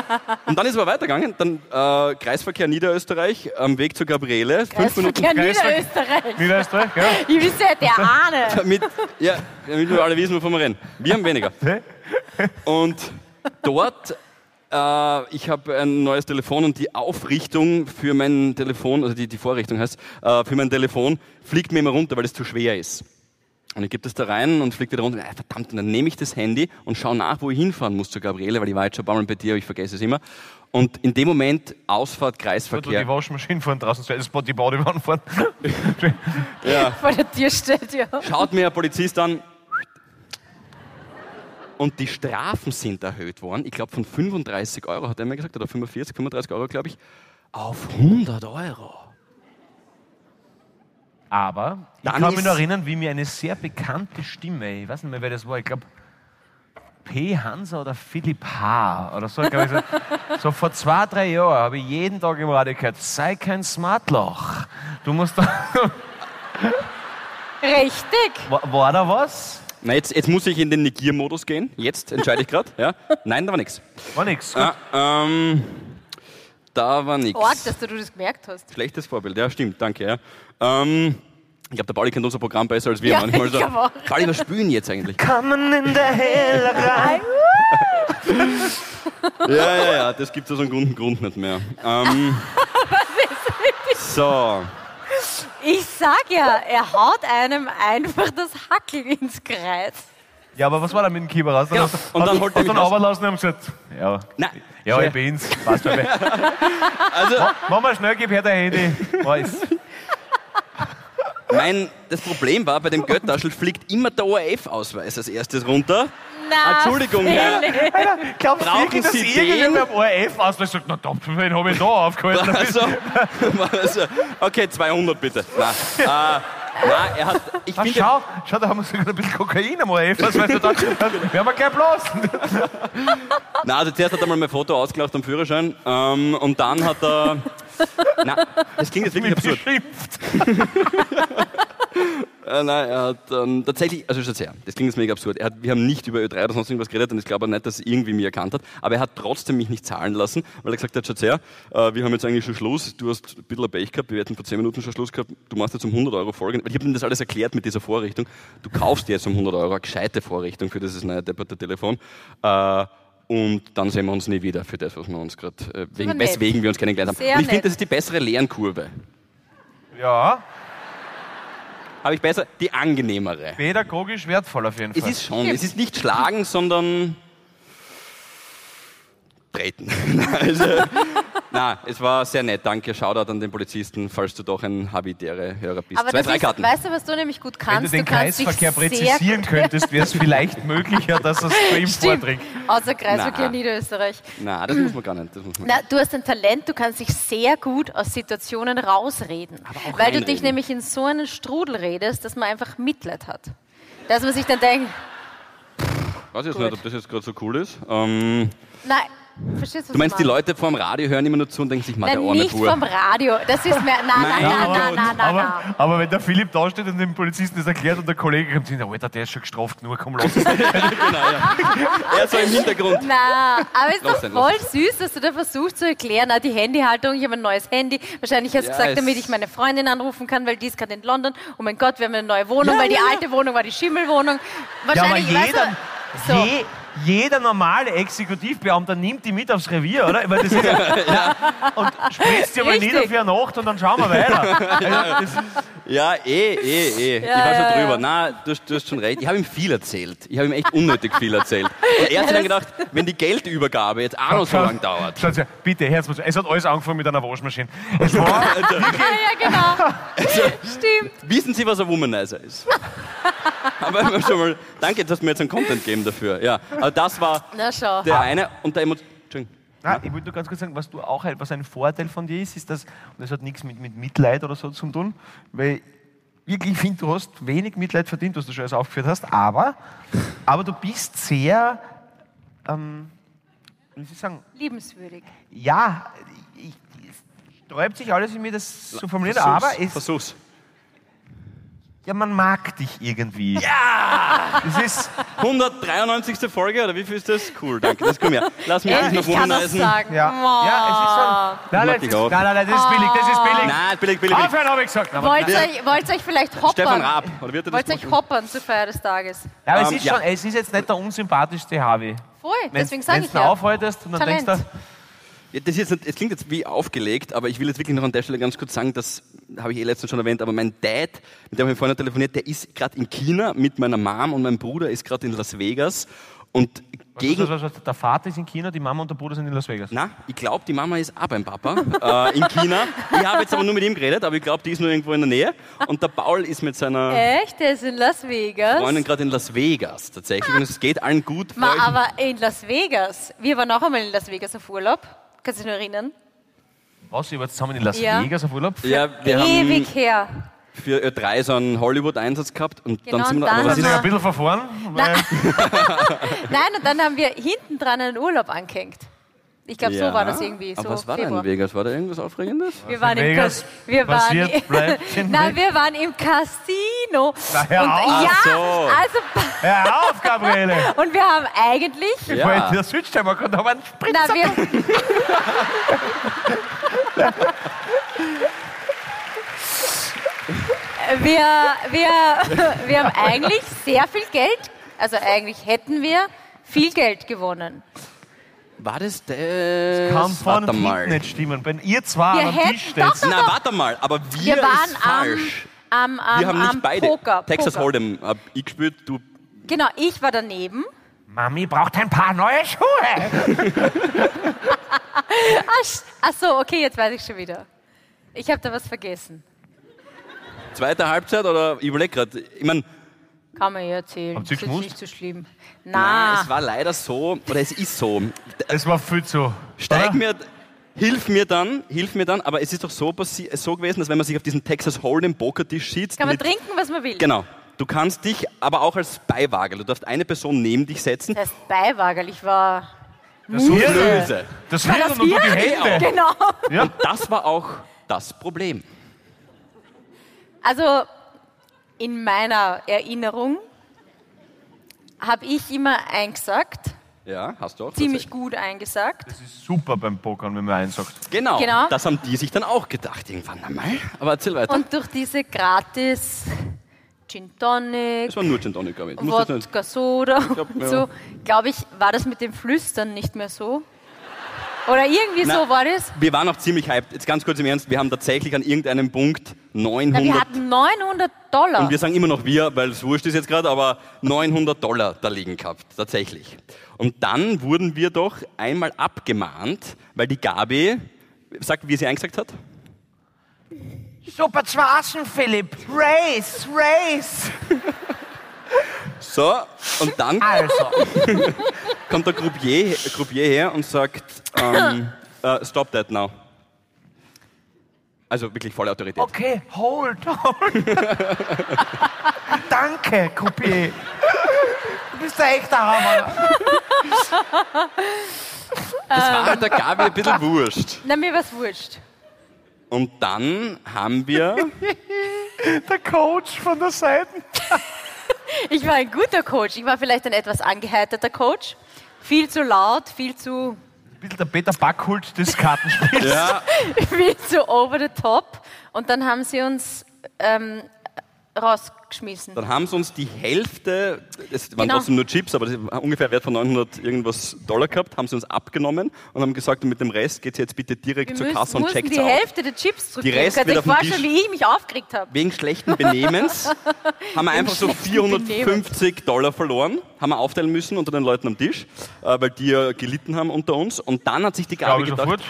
Und dann ist es aber weitergegangen. Dann äh, Kreisverkehr Niederösterreich am Weg zur Gabriele. Fünf Minuten Kreisverkehr. Niederösterreich. Niederösterreich, ja. Ich wüsste ja, der Ahne. mit, ja, damit wir alle wissen, wovon wir reden. Wir haben weniger. Und dort, äh, ich habe ein neues Telefon und die Aufrichtung für mein Telefon, also die, die Vorrichtung heißt, äh, für mein Telefon fliegt mir immer runter, weil es zu schwer ist. Und ich gebe das da rein und fliegt wieder runter. Ah, verdammt, und dann nehme ich das Handy und schaue nach, wo ich hinfahren muss zur Gabriele, weil ich war jetzt schon ein paar Mal bei dir, aber ich vergesse es immer. Und in dem Moment Ausfahrt, Du, die Kreisverkehr. Waschmaschinen fahren draußen, das die Badewanne fahren. Ja. Vor der Tür steht, ja. Schaut mir ein Polizist an. Und die Strafen sind erhöht worden. Ich glaube von 35 Euro, hat er mir gesagt, oder 45, 35 Euro, glaube ich, auf 100 Euro. Aber ich Dann kann mich noch erinnern, wie mir eine sehr bekannte Stimme, ich weiß nicht mehr, wer das war, ich glaube P. Hansa oder Philipp H. oder so, ich, so, so vor zwei, drei Jahren habe ich jeden Tag im Radio gehört, sei kein Smartloch. Du musst da, Richtig. war, war da was? Na, jetzt, jetzt muss ich in den Negiermodus gehen. Jetzt entscheide ich gerade. Ja? Nein, da war nichts. War nix. Ah, ähm, da war nichts. Org, dass du das gemerkt hast. Schlechtes Vorbild, ja, stimmt, danke. Ja. Ähm, ich glaube, der Pauli kennt unser Programm besser als wir Ja, manchmal. ich So. Pauli, was spülen jetzt eigentlich? Kommen in der Hellerei. Ja, ja, ja, das gibt es aus einem guten Grund nicht mehr. Ähm, so, Ich sag ja, er haut einem einfach das Hackel ins Kreuz. Ja, aber was war da mit dem Kieber raus? Genau. Hast Und dann hast- holt er hast du ihn runterlassen und haben gesagt, ja, na, ja, ich bin's. Passt schon. also, Mach mal schnell, gib her dein Handy. Weiß. mein, das Problem war, bei dem Göttaschel fliegt immer der ORF-Ausweis als erstes runter. Na, Entschuldigung, Herr. Philipp. Glaubst du Brauchen wirklich, dass Sie irgendwer den? beim ORF auslöst sagt, na, da, wen habe ich da aufgehalten? Also, also, okay, 200 bitte. Na, äh, na er hat, ich Ah, finde, schau, schau, da haben wir sogar ein bisschen Kokain am ORF. Was weißt du da? Dann werden wir gleich blasen. na, also zuerst hat er mal mein Foto ausgelacht am Führerschein ähm, und dann hat er, na, das klingt jetzt wirklich absurd. Äh, nein, er hat ähm, tatsächlich, also schaut her, das klingt jetzt mega absurd. Hat, wir haben nicht über Ö3 oder sonst irgendwas geredet und ich glaube auch nicht, dass er irgendwie mich erkannt hat, aber er hat trotzdem mich nicht zahlen lassen, weil er gesagt hat, schaut her, äh, wir haben jetzt eigentlich schon Schluss, du hast ein bisschen Pech gehabt, wir hätten vor 10 Minuten schon Schluss gehabt, du machst jetzt um 100 Euro Folgen. Ich habe ihm das alles erklärt mit dieser Vorrichtung. Du kaufst dir jetzt um 100 Euro eine gescheite Vorrichtung für dieses neue depperte Telefon. Äh, und dann sehen wir uns nie wieder für das, was wir uns gerade, äh, weswegen wir uns kennengelernt haben. Sehr und ich finde, das ist die bessere Lernkurve. Ja, Habe ich besser, die angenehmere. pädagogisch wertvoll auf jeden Es Fall. ist schon, es ist nicht schlagen, sondern treten. also, na, es war sehr nett. Danke. Shoutout an den Polizisten, falls du doch ein habitäre Hörer bist. Aber Zwei, das drei ist, Karten. weißt du, was du nämlich gut Wenn du kannst? den kannst dich Kreisverkehr sehr präzisieren könntest, wäre es vielleicht möglicher, dass er es zu ihm vordringt. Außer Kreisverkehr Na. Niederösterreich. Na, das muss man gar nicht. Das muss man Na, du hast ein Talent, du kannst dich sehr gut aus Situationen rausreden. auch Weil du reinreden. dich nämlich in so einen Strudel redest, dass man einfach Mitleid hat. Dass man sich dann denkt, weiß jetzt Gut. nicht, ob das jetzt gerade so cool ist. Ähm, nein, verstehst du, was du meinst, die? Leute vorm Radio hören immer nur zu und denken sich, Mann, der arme nicht vom Radio. Das ist mehr. Nein, nein, Nein, nein, aber- nein, nein, aber, wenn der Philipp da steht und dem Polizisten das erklärt und der Kollege kommt hin, Alter, der ist schon gestraft genug, komm, lass es. genau, ja. Er so im Hintergrund. Na, aber es ist doch voll süß, dass du da versuchst zu erklären, ah, die Handyhaltung, ich habe ein neues Handy. Wahrscheinlich hast du Ja, gesagt, es- damit ich meine Freundin anrufen kann, weil die ist gerade in London. Oh mein Gott, wir haben eine neue Wohnung, Ja, weil die ja. alte Wohnung war die Schimmelwohnung. Ja, aber Wahrscheinlich, weißt jeder, du, so. je, jeder normale Exekutivbeamter nimmt die mit aufs Revier, oder? Ich meine, das ist ja, und spritzt sie mal Richtig. nieder für eine Nacht und dann schauen wir weiter. Also, das, Ja, eh, eh, eh. ich Ja, war schon ja, drüber. ja. Na, du, hast- du hast schon recht. Ich habe ihm viel erzählt. Ich habe ihm echt unnötig viel erzählt. Und er hat sich dann gedacht, wenn die Geldübergabe jetzt auch noch so lange dauert. Schauen Sie, bitte, Herz, es hat alles angefangen mit einer Waschmaschine. Es war, Ja, ja, genau. Stimmt. Wissen Sie, was ein Womanizer ist? Aber schon mal, danke, dass mir jetzt einen Content geben dafür. Ja, aber das war Na schau. der eine und der Emotion. Entschuldigung. Nein, ich wollte nur ganz kurz sagen, was du auch halt, was ein Vorteil von dir ist, ist das, und das hat nichts mit, mit Mitleid oder so zu tun, weil wirklich, ich finde, du hast wenig Mitleid verdient, was du schon alles aufgeführt hast, aber, aber du bist sehr, ähm, wie soll ich sagen, Liebenswürdig. ja, ich, es sträubt sich alles in mir, das zu formulieren, Versuch's, aber es, Versuch's. Ja, man mag dich irgendwie. Ja! Das ist, 193. Folge, oder wie viel ist das? Cool, danke. Das komm her. Lass mich Ja, dich ich noch kann das sagen. ja, ja, es ist schon, nein, nein, das, auch. nein, nein, das ist billig, das ist billig. Nein, billig, billig, billig. Aufhören, habe ich gesagt. Wollt ihr euch, wollt euch vielleicht hoppern? Stefan Raab. Oder wird er das Wollt ihr euch hoppern zur Feier des Tages? Ja, aber es, Ähm, ist ja. schon, es ist jetzt nicht der unsympathischste Harvey. Voll, Wenn deswegen sage ich du ja. aufhaltest und dann Talent. denkst Ja, das ist jetzt, es klingt jetzt wie aufgelegt, aber ich will jetzt wirklich noch an der Stelle ganz kurz sagen, das habe ich eh letztens schon erwähnt, aber mein Dad, mit dem habe ich vorhin telefoniert, der ist gerade in China mit meiner Mom und mein Bruder ist gerade in Las Vegas und gegen... was, was, was, der Vater ist in China, die Mama und der Bruder sind in Las Vegas. Na, ich glaube, die Mama ist auch beim Papa äh, in China. Ich habe jetzt aber nur mit ihm geredet, aber ich glaube, die ist nur irgendwo in der Nähe. Und der Paul ist mit seiner Echt? Der ist in Las Vegas? Freundin gerade in Las Vegas tatsächlich. Und es geht allen gut. Ma, aber in Las Vegas. Wir waren auch einmal in Las Vegas auf Urlaub. Kannst du dich noch erinnern? Was, ihr wart zusammen in Las Ja. Vegas auf Urlaub? ja, wir Ewig haben her. für Ö3 so einen Hollywood-Einsatz gehabt und Genau, dann sind und wir, aber dann ist, sind ein bisschen verfahren, weil Nein, und dann haben wir hinten dran einen Urlaub angehängt. Ich glaube, so war das irgendwie. So Aber was war da Februar. in Vegas? War da irgendwas Aufregendes? Wir waren Vegas im wir waren Nein, wir waren im Casino. Na, hör und auf. ja, so. also Hör auf, Gabriele! und wir haben eigentlich Ja. Der Südsteimer kommt aber einen Spritzer. na, wir, wir, wir, wir haben eigentlich sehr viel Geld, also eigentlich hätten wir viel Geld gewonnen. War das das? Kann von warte und mal. hinten nicht stimmen. Wenn ihr zwei Wir am Tisch doch, steht, doch. Na, warte mal, aber wir, Wir waren ist falsch. am, am, am, wir haben nicht am beide. Poker. Texas Poker. Hold'em hab ich gespielt, du. Genau, ich war daneben. Mami braucht ein paar neue Schuhe. Ach, sch- ach so, okay, jetzt weiß ich schon wieder. Ich habe da was vergessen. Zweite Halbzeit oder ich überlege gerade. Ich meine, Kann man ja erzählen. Habt ihr Das ist nicht so schlimm. es Na, war leider so, oder es ist so. Es war viel zu. Steig oder? mir, hilf mir dann, hilf mir dann, aber es ist doch so, so gewesen, dass wenn man sich auf diesen Texas Hold'em Pokertisch sitzt, kann man mit- trinken, was man will. Genau. Du kannst dich aber auch als Beiwagerl, du darfst eine Person neben dich setzen. Das heißt Beiwagerl, ich war Das Hirn, Böse. das Hirn und du die Hände. Genau. Ja. Und das war auch das Problem. Also in meiner Erinnerung habe ich immer eingesagt, Ja, hast du auch. ziemlich gut eingesagt. Das ist super beim Pokern, wenn man eins sagt. Genau, Genau. das haben die sich dann auch gedacht irgendwann einmal. Aber erzähl weiter. Und durch diese gratis Gin Tonic, das war nur Gin Tonic, glaube ich. Wodka Soda glaub, und ja. so, glaube ich, war das mit dem Flüstern nicht mehr so? Oder irgendwie Na, so war das? Wir waren auch ziemlich hyped. Jetzt ganz kurz im Ernst, wir haben tatsächlich an irgendeinem Punkt Na, 900 wir hatten 900 Dollar. und wir sagen immer noch wir, weil es wurscht ist jetzt gerade, aber 900 Dollar da liegen gehabt, tatsächlich. Und dann wurden wir doch einmal abgemahnt, weil die Gabi, sagt, wie sie eingesagt hat? Super zwei Assen, Philipp. Race, race. So, und dann Also, kommt der Groupier, Groupier her und sagt, ähm, äh, stop that now. Also wirklich volle Autorität. okay, hold, hold. Danke, Coupier. Du bist ein echter Hammer. Das war halt der Gabi ein bisschen wurscht. Na, mir war's wurscht. Und dann haben wir, Der Coach von der Seite. Ich war ein guter Coach. Ich war vielleicht ein etwas angeheiterter Coach. Viel zu laut, viel zu, bisschen der Peter Backhult des Kartenspiels. ja, viel zu over the top. Und dann haben sie uns ähm, rausgeschmissen. dann haben sie uns die Hälfte, es waren Genau. trotzdem nur Chips, aber das war ungefähr Wert von 900 irgendwas Dollar gehabt, haben sie uns abgenommen und haben gesagt, mit dem Rest geht jetzt bitte direkt Wir zur müssen, Kasse und checkt die aus. Hälfte der Chips zurückgeben. Rest Könnt ihr wird auf den vorstellen, Tisch. wie ich mich aufgeregt habe? Wegen schlechten Benehmens haben wir einfach so schlechten 450 Dollar verloren, haben wir aufteilen müssen unter den Leuten am Tisch, äh, weil die ja gelitten haben unter uns. Und dann hat sich die Gabi ich gedacht, sofort.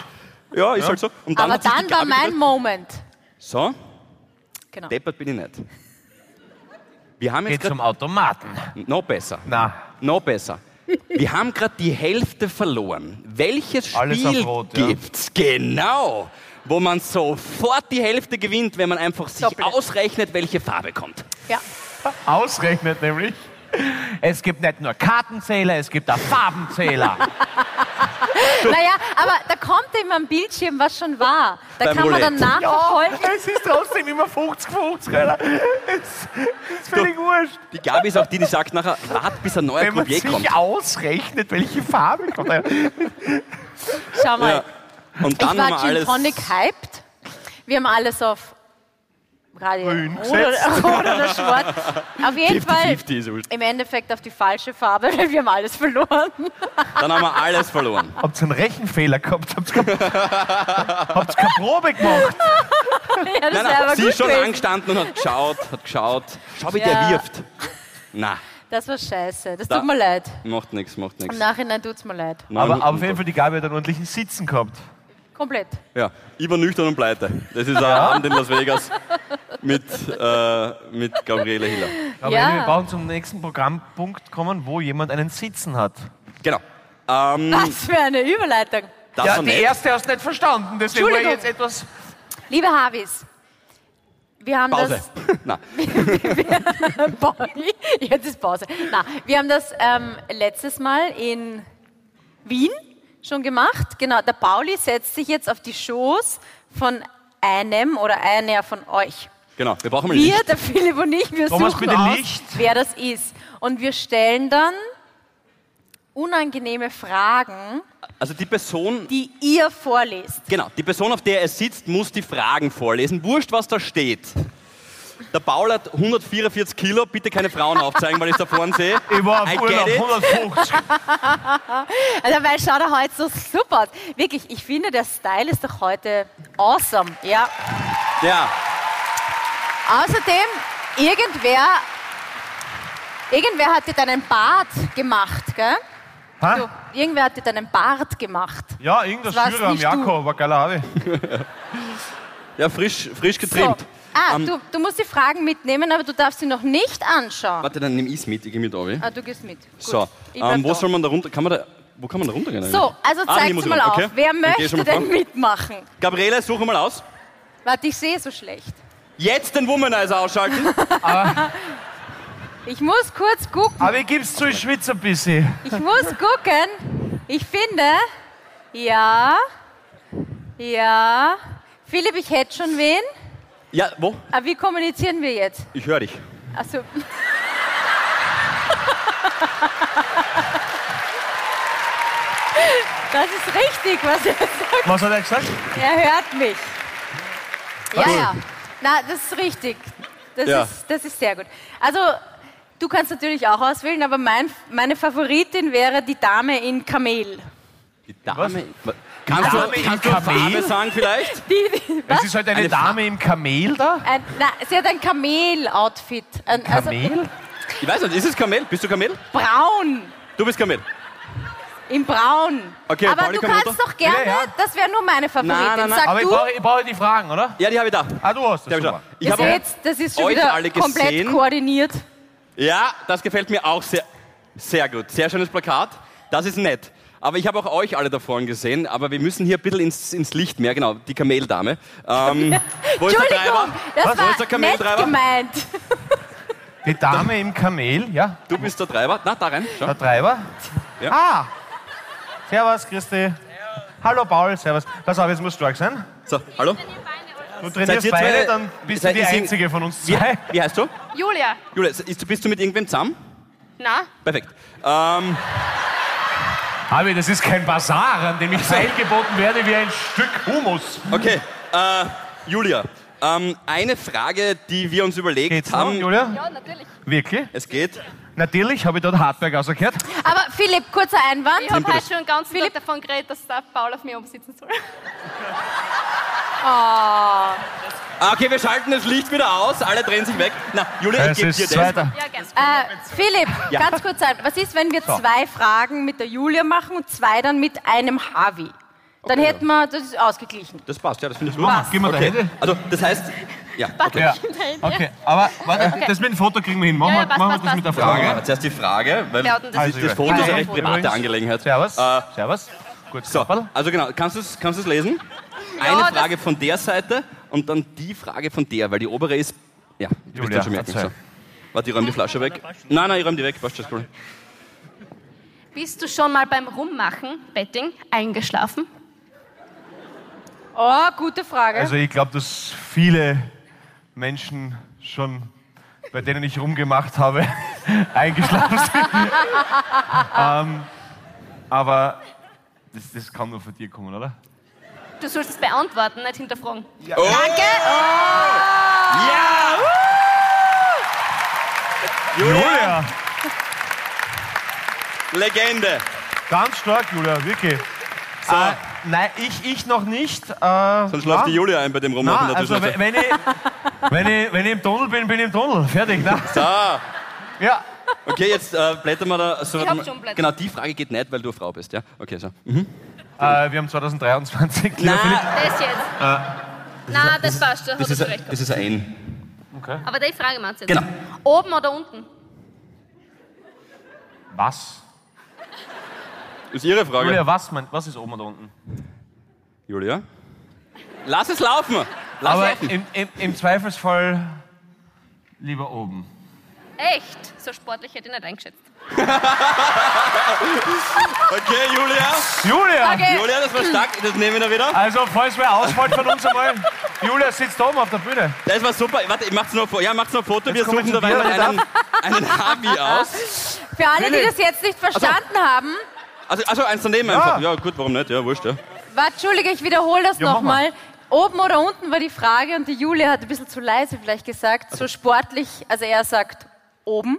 ja, ist halt so. Und dann Aber dann die war mein gedacht, Moment. so, Genau. deppert bin ich nicht. Wir haben jetzt Geht zum Automaten. noch besser. Na, Noch besser. Wir haben gerade die Hälfte verloren. Welches Alles Spiel auf Rot, ja. gibt's genau, wo man sofort die Hälfte gewinnt, wenn man einfach sich Doppelt. ausrechnet, welche Farbe kommt? Ja. ausrechnet nämlich. Es gibt nicht nur Kartenzähler, es gibt auch Farbenzähler. Naja, aber da kommt eben am Bildschirm, was schon war. Da Beim kann man dann Roulette. nachverfolgen. es ist trotzdem immer 50-50, Alter. Es ist völlig wurscht. Die Gabi ist auch die, die sagt nachher, wart bis ein neuer Wenn man Croupier sich kommt. ausrechnet, welche Farbe kommt. Schau mal. Ja. Und dann ich haben war wir Gin alles. Tonic hyped. Wir haben alles auf gerade Grün rot oder, oder schwarz. Auf jeden 50-50 Fall im Endeffekt auf die falsche Farbe, weil wir haben alles verloren. Dann haben wir alles verloren. Habt ihr einen Rechenfehler gehabt? Habt ihr keine, Probe gemacht? ja, das Nein, nein, aber sie gut ist schon gewesen. angestanden und hat geschaut, hat geschaut. Schau, wie Ja. der wirft. Na, Das war scheiße. Das Da- tut mir leid. macht nichts, macht Im nichts. Nachhinein tut's mir leid. Aber, aber auf jeden Fall, die Gabi hat einen ordentlichen Sitzen gehabt. Komplett. Ja, ich war nüchtern und pleite. Das ist ein Abend in Las Vegas mit, äh, mit Gabriele Hiller. Aber Ja. wir brauchen zum nächsten Programmpunkt kommen, wo jemand einen Sitzen hat. Genau. Ähm, Was für eine Überleitung. das ja, war die nett. erste hast du nicht verstanden, deswegen war ich Entschuldigung. jetzt etwas... Liebe Havis, wir haben Pause. das Na, Jetzt ist Pause. Na, wir haben das ähm, letztes Mal in Wien schon gemacht. Genau, der Pauli setzt sich jetzt auf die Schoß von einem oder einer von euch. genau. Wir brauchen mal Wir, Licht. der Philipp und ich, wir Thomas, suchen bitte aus, Licht. wer das ist. Und wir stellen dann unangenehme Fragen, Also die Person, die ihr vorlest. genau, die Person, auf der er sitzt, muss die Fragen vorlesen. Wurscht, was da steht. Der Paul hat 144 Kilo, bitte keine Frauen aufzeigen, weil ich da vorne sehe. Ich war auf Urlaub, get it. 150. Also, weil schaut er heute so super aus. Wirklich, ich finde, der Style ist doch heute awesome. Ja. Ja, Außerdem, irgendwer, irgendwer hat dir deinen Bart gemacht, gell? Ha? Du, irgendwer hat dir deinen Bart gemacht. Ja, irgendein Schürer am Jakob, war geiler Habe. ja frisch, frisch So. Ah, Ähm, du, du musst die Fragen mitnehmen, aber du darfst sie noch nicht anschauen. Warte, dann nehme ich es mit, ich gehe mit Obi. Ah, du gehst mit. Gut. So, ähm, wo da. soll man da runter? Kann man da, wo kann man da runtergehen? So, also Ah, zeig ich muss mal runter, auf. okay. Wer möchte denn mitmachen? Gabriele, suche mal aus. Warte, ich sehe so schlecht. Jetzt den Womanizer ausschalten. Ich muss kurz gucken. Aber ich gib's zu, ich schwitze ein bisschen. Ich muss gucken. Ich finde, ja, ja. Philipp, ich hätte schon wen. Ja, wo? Aber wie kommunizieren wir jetzt? Ich höre dich. Also. Das ist richtig, was er sagt. Was hat er gesagt? Er hört mich. Ja, Cool. ja. Na, das ist richtig. Das, Ja. ist, das ist sehr gut. Also, du kannst natürlich auch auswählen, aber mein, meine Favoritin wäre die Dame in Kamel. Die Dame. Was? Kannst Dame du, im kannst du? Farbe sagen vielleicht? Es ist halt eine, Eine Fa- Dame im Kamel da. Ein, na, sie hat ein Kamel-Outfit. Ein, also Kamel? Ich weiß nicht, ist es Kamel? Bist du Kamel? braun. Du bist Kamel. In braun. Okay, Aber Pauli, du kannst runter. doch gerne, Ja, ja. das wäre nur meine Favoritin. Nein, nein, nein. Sag Aber ich du, brauche, ich brauche die Fragen, oder? Ja, die habe ich da. Ah, du hast Die das. hab ich. Super. Habe seht, das ist schon wieder alle komplett gesehen. koordiniert. Ja, das gefällt mir auch sehr, sehr gut. Sehr schönes Plakat. Das ist nett. Aber ich habe auch euch alle da vorne gesehen. Aber wir müssen hier ein bisschen ins, ins Licht mehr. Genau, die Kameldame. Ähm, wo ist der Treiber? Das Was? Wo ist der Kameltreiber? gemeint. Die Dame im Kamel, ja. Du bist der Treiber. Na, da rein. Schau. Der Treiber. Ja. Ah! Servus, Christi. Hallo Paul, servus. Pass auf, jetzt muss stark sein. So, hallo. Du trainierst ihr beide, zwei- dann bist seid du die ihr- Einzige von uns Wie, zwei. wie heißt du? Julia. Julia, ist, bist du mit irgendwem zusammen? Na? Perfekt. Ähm, Abi, das ist kein Basar, an dem ich feilgeboten werde wie ein Stück Humus. okay. Äh, Julia, ähm, eine Frage, die wir uns überlegt Geht's noch, haben. Julia? Ja, natürlich. Wirklich? Es geht. Natürlich, habe ich dort Hartberg ausgehört. Aber Philipp, kurzer Einwand. Ich habe heute schon ganzen Tag davon geredet, dass der Paul auf mir umsitzen soll. Ah, Okay, wir schalten das Licht wieder aus. Alle drehen sich weg. Na, Julia, ich gebe dir das. Ja. Äh, Philipp, Ja. ganz kurz. Was ist, wenn wir zwei Fragen mit der Julia machen und zwei dann mit einem Harvey? Dann hätten wir, das ist ausgeglichen. Das passt, ja, das finde ich gut. Gib mir Okay. deine Hände. Also, das heißt, ja, okay. Ja. Okay, aber warte, das mit dem Foto kriegen wir hin. Machen Ja, wir, ja, passt, machen wir passt, das mit der passt. Frage. Frage. Zuerst die Frage, weil das? Also, das Foto ist eine recht private. Angelegenheit. Servus. Äh, Servus. Gut, so, also genau, kannst du es kannst du's lesen? Eine das- Frage von der Seite und dann die Frage von der, weil die obere ist, ja, Julia, das schon merken. So. Warte, ich räume die Flasche weg. Nein, nein, ich räume die weg, passt schon, cool. Bist du schon mal beim Rummachen, Betting, eingeschlafen? Oh, gute Frage. Also ich glaube, dass viele Menschen schon, bei denen ich rumgemacht habe, eingeschlafen sind. ähm, aber das, das kann nur von dir kommen, oder? Du sollst es beantworten, nicht hinterfragen. Danke. Julia! Legende. Ganz stark, Julia, wirklich. So, Äh, nein, ich, ich noch nicht. Äh, dann schlaft die Julia ein bei dem Rummachen. Also wenn, wenn, ich, wenn, ich, wenn ich im Tunnel bin, bin ich im Tunnel. Fertig, ne? So, Ja. okay, jetzt äh, blättern wir da. So, Ich hab schon blättert. Genau, die Frage geht nicht, weil du eine Frau bist, ja? Okay, so. Mhm. Äh, wir haben 2023. lieber Philipp. Das jetzt. Na, das passt, da Das hast ist, du ein, recht. das ist ein. Aber die Frage meinst du jetzt? Genau. Oben oder unten? Was? Das ist Ihre Frage. Julia, was, mein, was ist oben und unten? Julia? Lass es laufen! Lass Aber laufen! im, im, im Zweifelsfall lieber oben. Echt? So sportlich hätte ich nicht eingeschätzt. Okay, Julia! Julia! Okay. Julia, das war stark, das nehmen wir wieder. Also, falls wer ausfällt von uns einmal, Julia sitzt oben auf der Bühne. Das war super. Warte, ich mach's noch, ja, mach's noch ein Foto. Wir komm ich suchen dabei einen, einen Harvey aus. Für alle, die das jetzt nicht verstanden haben, Also, also eins daneben einfach. Ja, gut, warum nicht? Ja, wurscht, ja. warte, Entschuldige, ich wiederhole das Ja, nochmal. Oben oder unten war die Frage und die Julia hat ein bisschen zu leise vielleicht gesagt, so sportlich, also er sagt oben,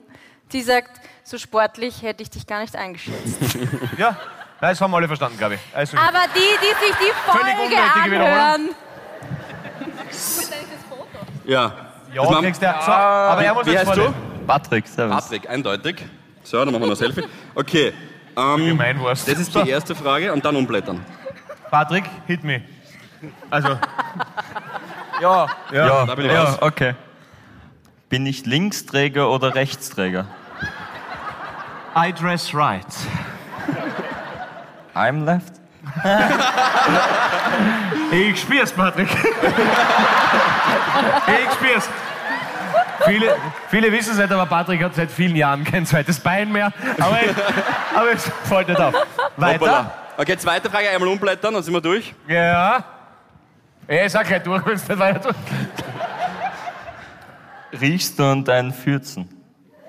sie sagt, so sportlich hätte ich dich gar nicht eingeschätzt. Ja, das haben wir alle verstanden, glaube ich. Also, Aber die, die sich die Folge anhören, Ja. ja, Das kriegst du, so, aber er muss Wie jetzt heißt du? Patrick, servus. Patrick, eindeutig. So, dann machen wir noch ein Selfie. Okay. Ähm, Gemeinwurst. das ist die erste Frage und dann umblättern. Patrick, hit me. Also, Ja, ja, Da bin ich ja, raus. okay. Bin ich Linksträger oder Rechtsträger? I dress right. I'm left. Ich spür's, Patrick. ich spür's. Viele, viele wissen es nicht, aber Patrick hat seit vielen Jahren kein zweites Bein mehr. Aber, aber es fällt nicht auf. Weiter? Hoppala. Okay, zweite Frage, einmal umblättern, dann sind wir durch. Ja. Ja, ich sag gleich durch, wenn es nicht weiter tut. Riechst du an deinen Fürzen?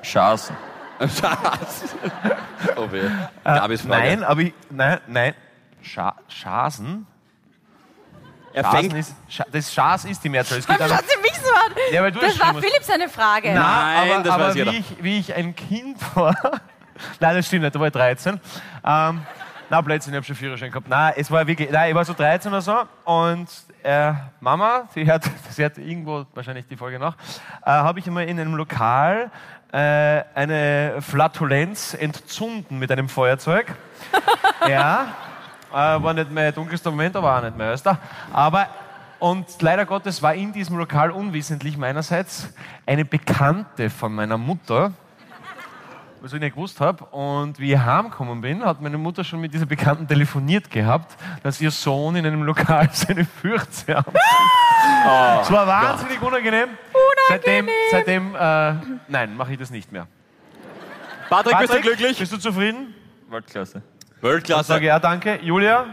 Schasen. Oh weh. Frage. Nein, aber ich. Nein, nein. Scha Schasen? er Schasen fängt. ist, Scha das Schaß ist die Mehrzahl. Es Warum aber, schaut sie mich so an? Ja, weil du das war. Philipp seine Frage. Nein, aber, das aber weiß jeder. wie, ich, wie ich ein Kind war. Nein, das stimmt nicht, da war ich 13. Ähm, Na, Blödsinn, ich habe schon Führerschein gehabt. Nein, es war wirklich, nein, ich war so 13 oder so und äh, Mama, sie hört, sie hört irgendwo wahrscheinlich die Folge noch, äh, habe ich einmal in einem Lokal äh, eine Flatulenz entzünden mit einem Feuerzeug. ja, äh, war nicht mein dunkelster Moment, aber auch nicht mein erster. Aber und leider Gottes war in diesem Lokal unwissentlich meinerseits eine Bekannte von meiner Mutter, was ich nicht gewusst habe. Und wie ich heimgekommen bin, hat meine Mutter schon mit dieser Bekannten telefoniert gehabt, dass ihr Sohn in einem Lokal seine Fürze anzieht. Oh, Es war wahnsinnig unangenehm. Seitdem, seitdem äh, nein, mache ich das nicht mehr. Patrick, bist du Patrick, glücklich? Bist du zufrieden? Weltklasse. Weltklasse. Sage ja, danke. Julia?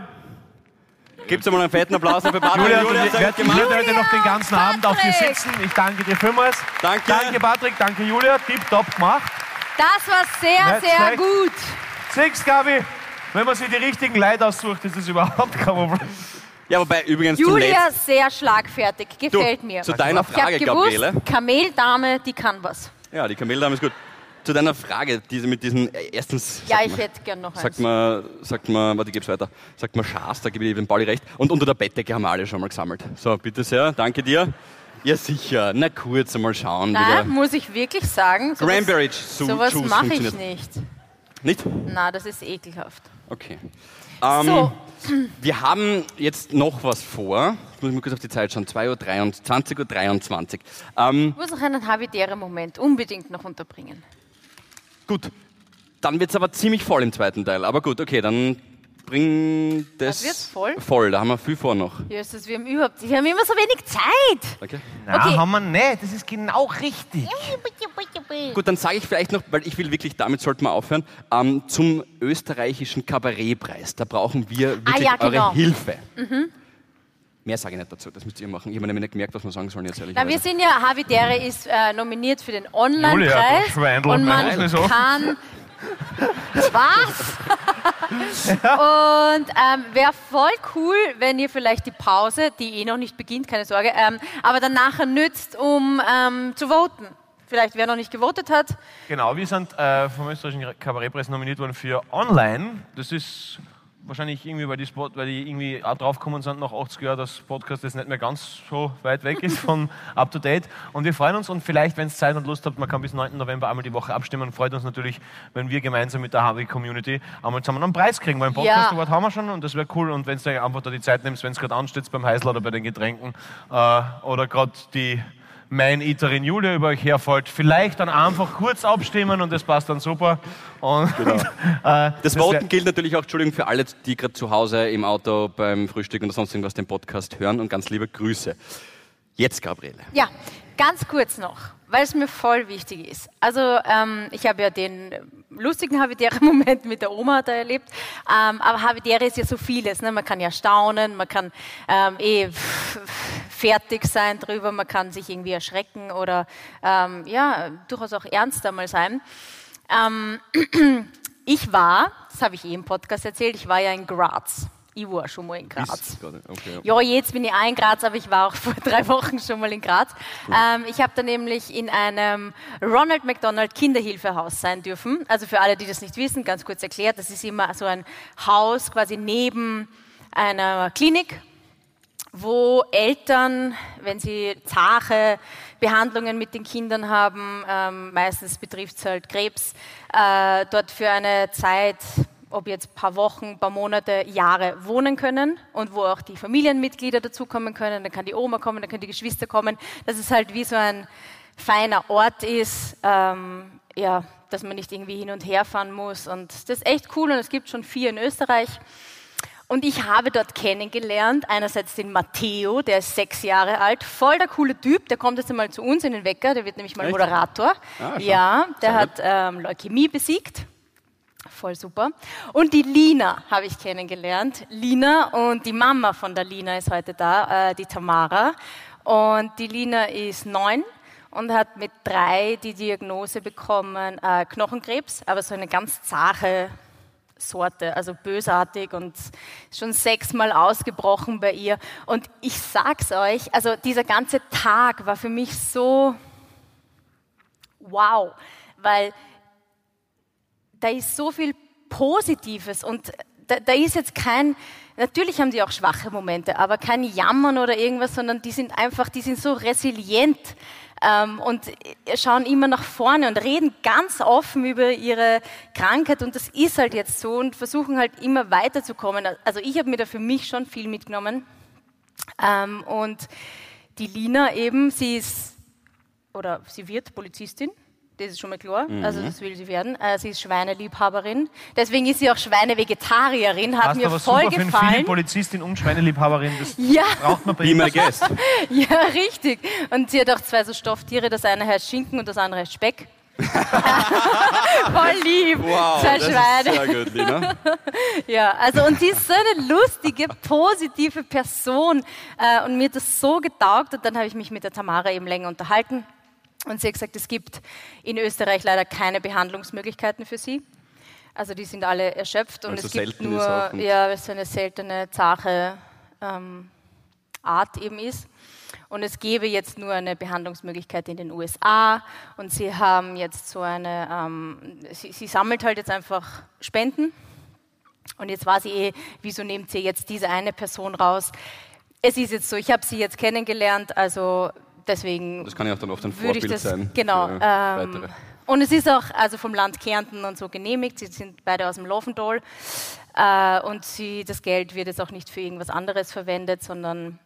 Gibt's einmal einen fetten Applaus für Patrick? Julia, Julia, gemacht. werde heute noch den ganzen Abend auf dir Patrick. sitzen. Ich danke dir vielmals. Danke. Danke, Patrick. Danke, Julia. Tipptopp gemacht. Das war sehr, Nicht sehr schlecht. gut. Sechs, Gabi. Wenn man sich die richtigen Leute aussucht, ist das überhaupt kein Problem. Ja, wobei übrigens Julia, Letzten. sehr schlagfertig. Gefällt mir. Zu deiner ich habe Frage, gewusst, Gabriele. Kameldame, die kann was. Ja, die Kameldame ist gut. Zu deiner Frage, diese mit diesen, äh, erstens. Ja, ich hätte gern noch eins. Sagt man, sagt man, warte, ich geb's weiter. Sagt man Schaß, da gebe ich dem Pauli recht. Und unter der Bettdecke haben wir alle schon mal gesammelt. So, bitte sehr, danke dir. Ja, sicher. Na kurz einmal schauen. Nein, wieder. muss ich wirklich sagen. sowas- Cranberry Ju- Sowas mache ich nicht. Nicht? Na, das ist ekelhaft. Okay. Ähm, So. Wir haben jetzt noch was vor. Ich muss mal kurz auf die Zeit schauen. 2.23 Uhr, 20.23 Uhr. Ähm, Ich muss noch einen habitären Moment unbedingt noch unterbringen. gut. Dann wird's aber ziemlich voll im zweiten Teil. Aber gut, okay, dann bring das. Wird's, voll? Voll, da haben wir viel vor noch. Jesus, wir haben überhaupt, wir haben immer so wenig Zeit. Okay. Na, Okay. haben wir nicht. Das ist genau richtig. Gut, dann sage ich vielleicht noch, weil ich will wirklich, damit sollten wir aufhören, ähm, zum österreichischen Kabarettpreis. Da brauchen wir wirklich Ah, ja, genau. eure Hilfe. Mehr sage ich nicht dazu, das müsst ihr machen. Ich habe nämlich nicht gemerkt, was wir sagen sollen jetzt ehrlich. Na, wir sind ja, Habitäre ist äh, nominiert für den Online-Preis. Und man kann. Was? Und ähm, wäre voll cool, wenn ihr vielleicht die Pause, die eh noch nicht beginnt, keine Sorge, ähm, aber dann nachher nützt, um ähm, zu voten. Vielleicht wer noch nicht gewotet hat. Genau, wir sind äh, vom österreichischen Kabarettpreis nominiert worden für Online. Das ist wahrscheinlich irgendwie, weil die, Spot, weil die irgendwie auch draufgekommen sind nach 80 Jahren, dass Podcast jetzt nicht mehr ganz so weit weg ist von up to date. Und wir freuen uns und vielleicht, wenn es Zeit und Lust habt, man kann bis 9. November einmal die Woche abstimmen. Freut uns natürlich, wenn wir gemeinsam mit der Harvey Community einmal zusammen einen Preis kriegen, weil ein Podcast Ja. Award haben wir schon und das wäre cool. Und wenn du einfach da die Zeit nimmst, wenn es gerade ansteht beim Heißler oder bei den Getränken äh, oder gerade die Main-Eaterin Julia über euch herfällt, vielleicht dann einfach kurz abstimmen und das passt dann super. Und, äh, Das das Voten gilt natürlich auch, Entschuldigung, für alle, die gerade zu Hause im Auto beim Frühstück oder sonst irgendwas den Podcast hören und ganz liebe Grüße. Jetzt, Gabriele. Ja, ganz kurz noch, weil es mir voll wichtig ist. Also ähm, ich habe ja den lustigen Habitäre-Moment mit der Oma da erlebt, ähm, aber Habitäre ist ja so vieles. Ne? Man kann ja staunen, man kann ähm, eh fertig sein drüber, man kann sich irgendwie erschrecken oder ähm, ja, durchaus auch ernster mal sein. Ähm, ich war, das habe ich eh im Podcast erzählt, ich war ja in Graz. Ich war schon mal in Graz. Okay, ja. Ja, jetzt bin ich auch in Graz, aber ich war auch vor drei Wochen schon mal in Graz. Ähm, ich habe da nämlich in einem Ronald McDonald Kinderhilfehaus sein dürfen. Also für alle, die das nicht wissen, ganz kurz erklärt, das ist immer so ein Haus quasi neben einer Klinik, wo Eltern, wenn sie zahre Behandlungen mit den Kindern haben, ähm, meistens betrifft es halt Krebs, äh, dort für eine Zeit, ob jetzt paar Wochen, paar Monate, Jahre wohnen können und wo auch die Familienmitglieder dazukommen können. Dann kann die Oma kommen, dann können die Geschwister kommen. Dass es halt wie so ein feiner Ort ist, ähm, ja, dass man nicht irgendwie hin und her fahren muss. Und das ist echt cool und es gibt schon vier in Österreich. Und ich habe dort kennengelernt, einerseits den Matteo, der ist sechs Jahre alt, voll der coole Typ, der kommt jetzt einmal zu uns in den Wecker, der wird nämlich mal? Moderator. Ah, ja, der hat ähm, Leukämie besiegt. Voll super. Und die Lina habe ich kennengelernt. Lina und die Mama von der Lina ist heute da, äh, die Tamara. Und die Lina ist neun und hat mit drei die Diagnose bekommen, äh, Knochenkrebs, aber so eine ganz zahre Sorte, also bösartig und schon sechsmal ausgebrochen bei ihr. Und ich sag's euch, also dieser ganze Tag war für mich so wow, weil da ist so viel Positives und da, da ist jetzt kein, natürlich haben die auch schwache Momente, aber kein Jammern oder irgendwas, sondern die sind einfach, die sind so resilient ähm, und schauen immer nach vorne und reden ganz offen über ihre Krankheit und das ist halt jetzt so und versuchen halt immer weiterzukommen. Also ich habe mir da für mich schon viel mitgenommen ähm, und die Lina eben, sie ist oder sie wird Polizistin. Das ist schon mal klar. Mhm. Also das will sie werden. Äh, sie ist Schweineliebhaberin. Deswegen ist sie auch Schweinevegetarierin. Hat Passt mir aber voll super für eine gefallen. viele Polizistin und Schweineliebhaberin. Das Ja. braucht man bei my guest. Ja, richtig. Und sie hat auch zwei so Stofftiere. Das eine heißt Schinken und das andere heißt Speck. Voll lieb. Wow, zwei das Schweine. ist sehr gut, Lina. Ja, also und sie ist so eine lustige, positive Person äh, und mir hat das so getaugt und dann habe ich mich mit der Tamara eben länger unterhalten und sie hat gesagt, es gibt in Österreich leider keine Behandlungsmöglichkeiten für sie. Also die sind alle erschöpft und Weil es gibt nur, ja, weil es so eine seltene, zache ähm, Art eben ist. Und es gäbe jetzt nur eine Behandlungsmöglichkeit in den USA und sie haben jetzt so eine, ähm, sie, sie sammelt halt jetzt einfach Spenden und jetzt war sie eh, wieso nehmt ihr jetzt diese eine Person raus? Es ist jetzt so, ich habe sie jetzt kennengelernt, also deswegen Das kann ja auch dann oft ein würde ich Vorbild das, sein. Genau. Ähm, und es ist auch also vom Land Kärnten und so genehmigt. Sie sind beide aus dem Lovendal. Äh, und sie, das Geld wird jetzt auch nicht für irgendwas anderes verwendet, sondern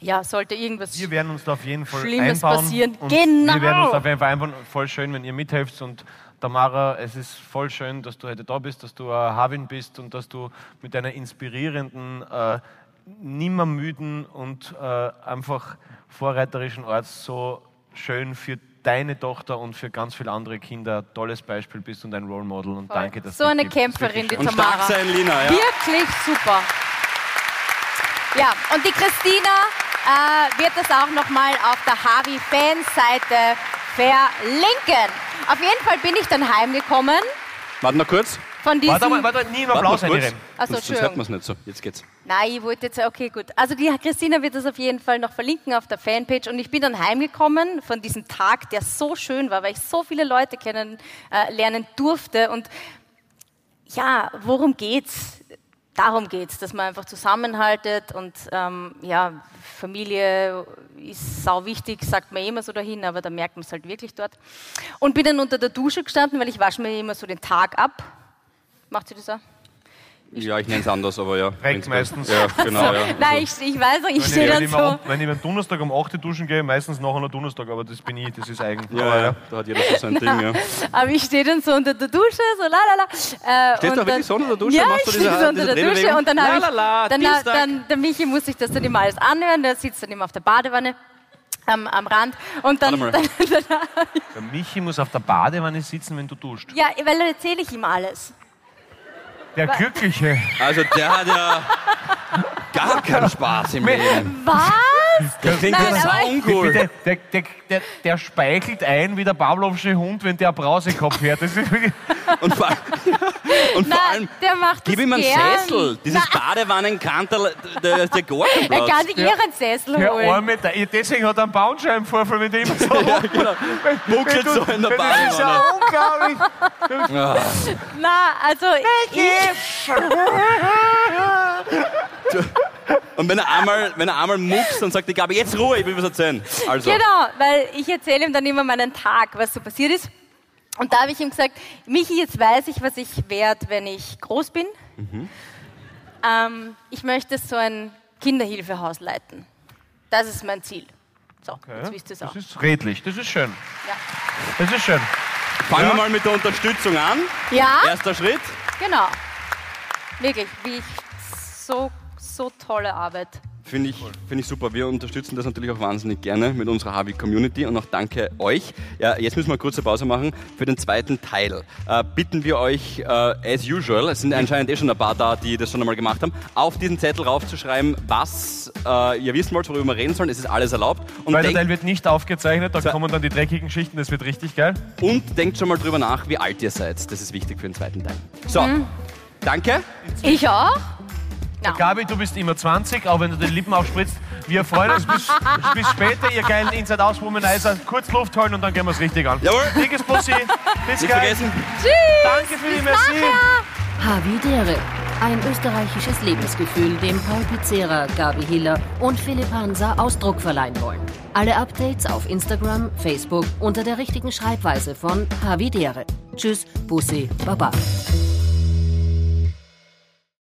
ja, sollte irgendwas Wir werden uns da auf jeden Fall Schlimmes einbauen. passieren. Und Genau. Wir werden uns da auf jeden Fall einbauen. Voll schön, wenn ihr mithelft. Und Tamara, es ist voll schön, dass du heute da bist, dass du äh, Havin bist und dass du mit deiner inspirierenden, äh, nimmermüden und äh, einfach vorreiterischen Art so schön für deine Tochter und für ganz viele andere Kinder ein tolles Beispiel bist und ein Role Model. Und danke, dass so du eine ist Kämpferin, die wirklich Und stark Tamara. sein, Lina. Ja. Wirklich super. Ja, und die Christina äh, wird das auch nochmal auf der Harvey-Fanseite verlinken. Auf jeden Fall bin ich dann heimgekommen Warte noch kurz. von diesem... Warte, warte, warte, nie im Applaus kurz. einreden. Ach so, Sonst- hört Entschuldigung. man es nicht so. Jetzt geht's. Nein, ich wollte jetzt, okay, gut. Also die Christina wird das auf jeden Fall noch verlinken auf der Fanpage und ich bin dann heimgekommen von diesem Tag, der so schön war, weil ich so viele Leute kennenlernen äh, durfte und ja, worum geht's? Darum geht's, dass man einfach zusammenhaltet und ähm, ja, Familie ist sau wichtig, sagt man immer so dahin, aber da merkt man es halt wirklich dort. Und bin dann unter der Dusche gestanden, weil ich wasche mir immer so den Tag ab. Macht sie das auch? Ja, ich nenne es anders, aber ja. Direkt meistens. Ja, genau. Ja. Nein, ich, ich weiß noch, ich stehe dann so. wenn ich am Donnerstag um 8 Uhr duschen gehe, meistens nach einer Donnerstag, aber das bin ich, das ist eigen. Ja, Aber ja, da hat jeder so sein Ding. Ja. Aber ich stehe dann so unter der Dusche, so la la la. Äh, Stehst du auch wirklich so unter der Dusche? Ja, Machst du ich stehe so unter der Dusche und dann habe ich, dann, dann, der Michi muss sich das dann immer alles anhören, der sitzt dann immer auf der Badewanne am, am Rand und dann, dann, mal. dann Der Michi muss auf der Badewanne sitzen, wenn du duscht. ja, weil dann erzähle ich ihm alles. Der Glückliche. Also der hat ja gar keinen Spaß im Leben. Was? Das klingt Nein, ja aber- so uncool. Der, der, der, der, der speichelt ein wie der Pavlovsche Hund, wenn der Brausekopf hört. Das ist wirklich Und vor, und vor allem, der macht gib ihm einen gern. Sessel. Dieses Badewannenkanterl, der ist ja gar Er Platz. kann sich einen Sessel der holen. Arme. Der, deswegen hat er einen Bandscheibenvorfall, wenn der immer so Ja, genau. Muckelt so in der Das ist ja Badewanne. unglaublich. Na, also ich, Und wenn er einmal, wenn er einmal muckst und sagt, ich Gabi, jetzt Ruhe, ich will was erzählen. Also, Genau, weil ich erzähle ihm dann immer meinen Tag, was so passiert ist. Und da habe ich ihm gesagt, Michi, jetzt weiß ich, was ich werde, wenn ich groß bin. Ähm, ich möchte so ein Kinderhilfehaus leiten. Das ist mein Ziel. So, jetzt wisst ihr es auch. Das ist redlich, das ist schön. Ja. Das ist schön. fangen Ja. wir mal mit der Unterstützung an. ja, Erster Schritt. genau. Wirklich, wie ich so, so tolle Arbeit. Finde ich, finde ich super. Wir unterstützen das natürlich auch wahnsinnig gerne mit unserer Harvey Community und auch danke euch. Ja, jetzt müssen wir eine kurze Pause machen. Für den zweiten Teil äh, bitten wir euch, äh, as usual, es sind anscheinend eh schon ein paar da, die das schon einmal gemacht haben, auf diesen Zettel raufzuschreiben, was äh, ihr wissen wollt, worüber wir reden sollen. Es ist alles erlaubt. Und, Weil der Teil wird nicht aufgezeichnet, da kommen dann die dreckigen Schichten, das wird richtig geil. und denkt schon mal drüber nach, wie alt ihr seid. Das ist wichtig für den zweiten Teil. So, danke. Ich auch? Ja. Gabi, du bist immer 20, auch wenn du den Lippen aufspritzt. Wir freuen uns bis, bis später, ihr geilen Inside-Out-Womanizer. Kurz Luft holen und dann gehen wir es richtig an. Jawohl. Dickes Bussi, bis Nicht gleich. vergessen. Danke für die Merci. Havidere. Ein österreichisches Lebensgefühl, dem Paul Pizzera, Gabi Hiller und Philipp Hansa Ausdruck verleihen wollen. Alle Updates auf Instagram, Facebook unter der richtigen Schreibweise von Havidere. Tschüss, Bussi, Baba.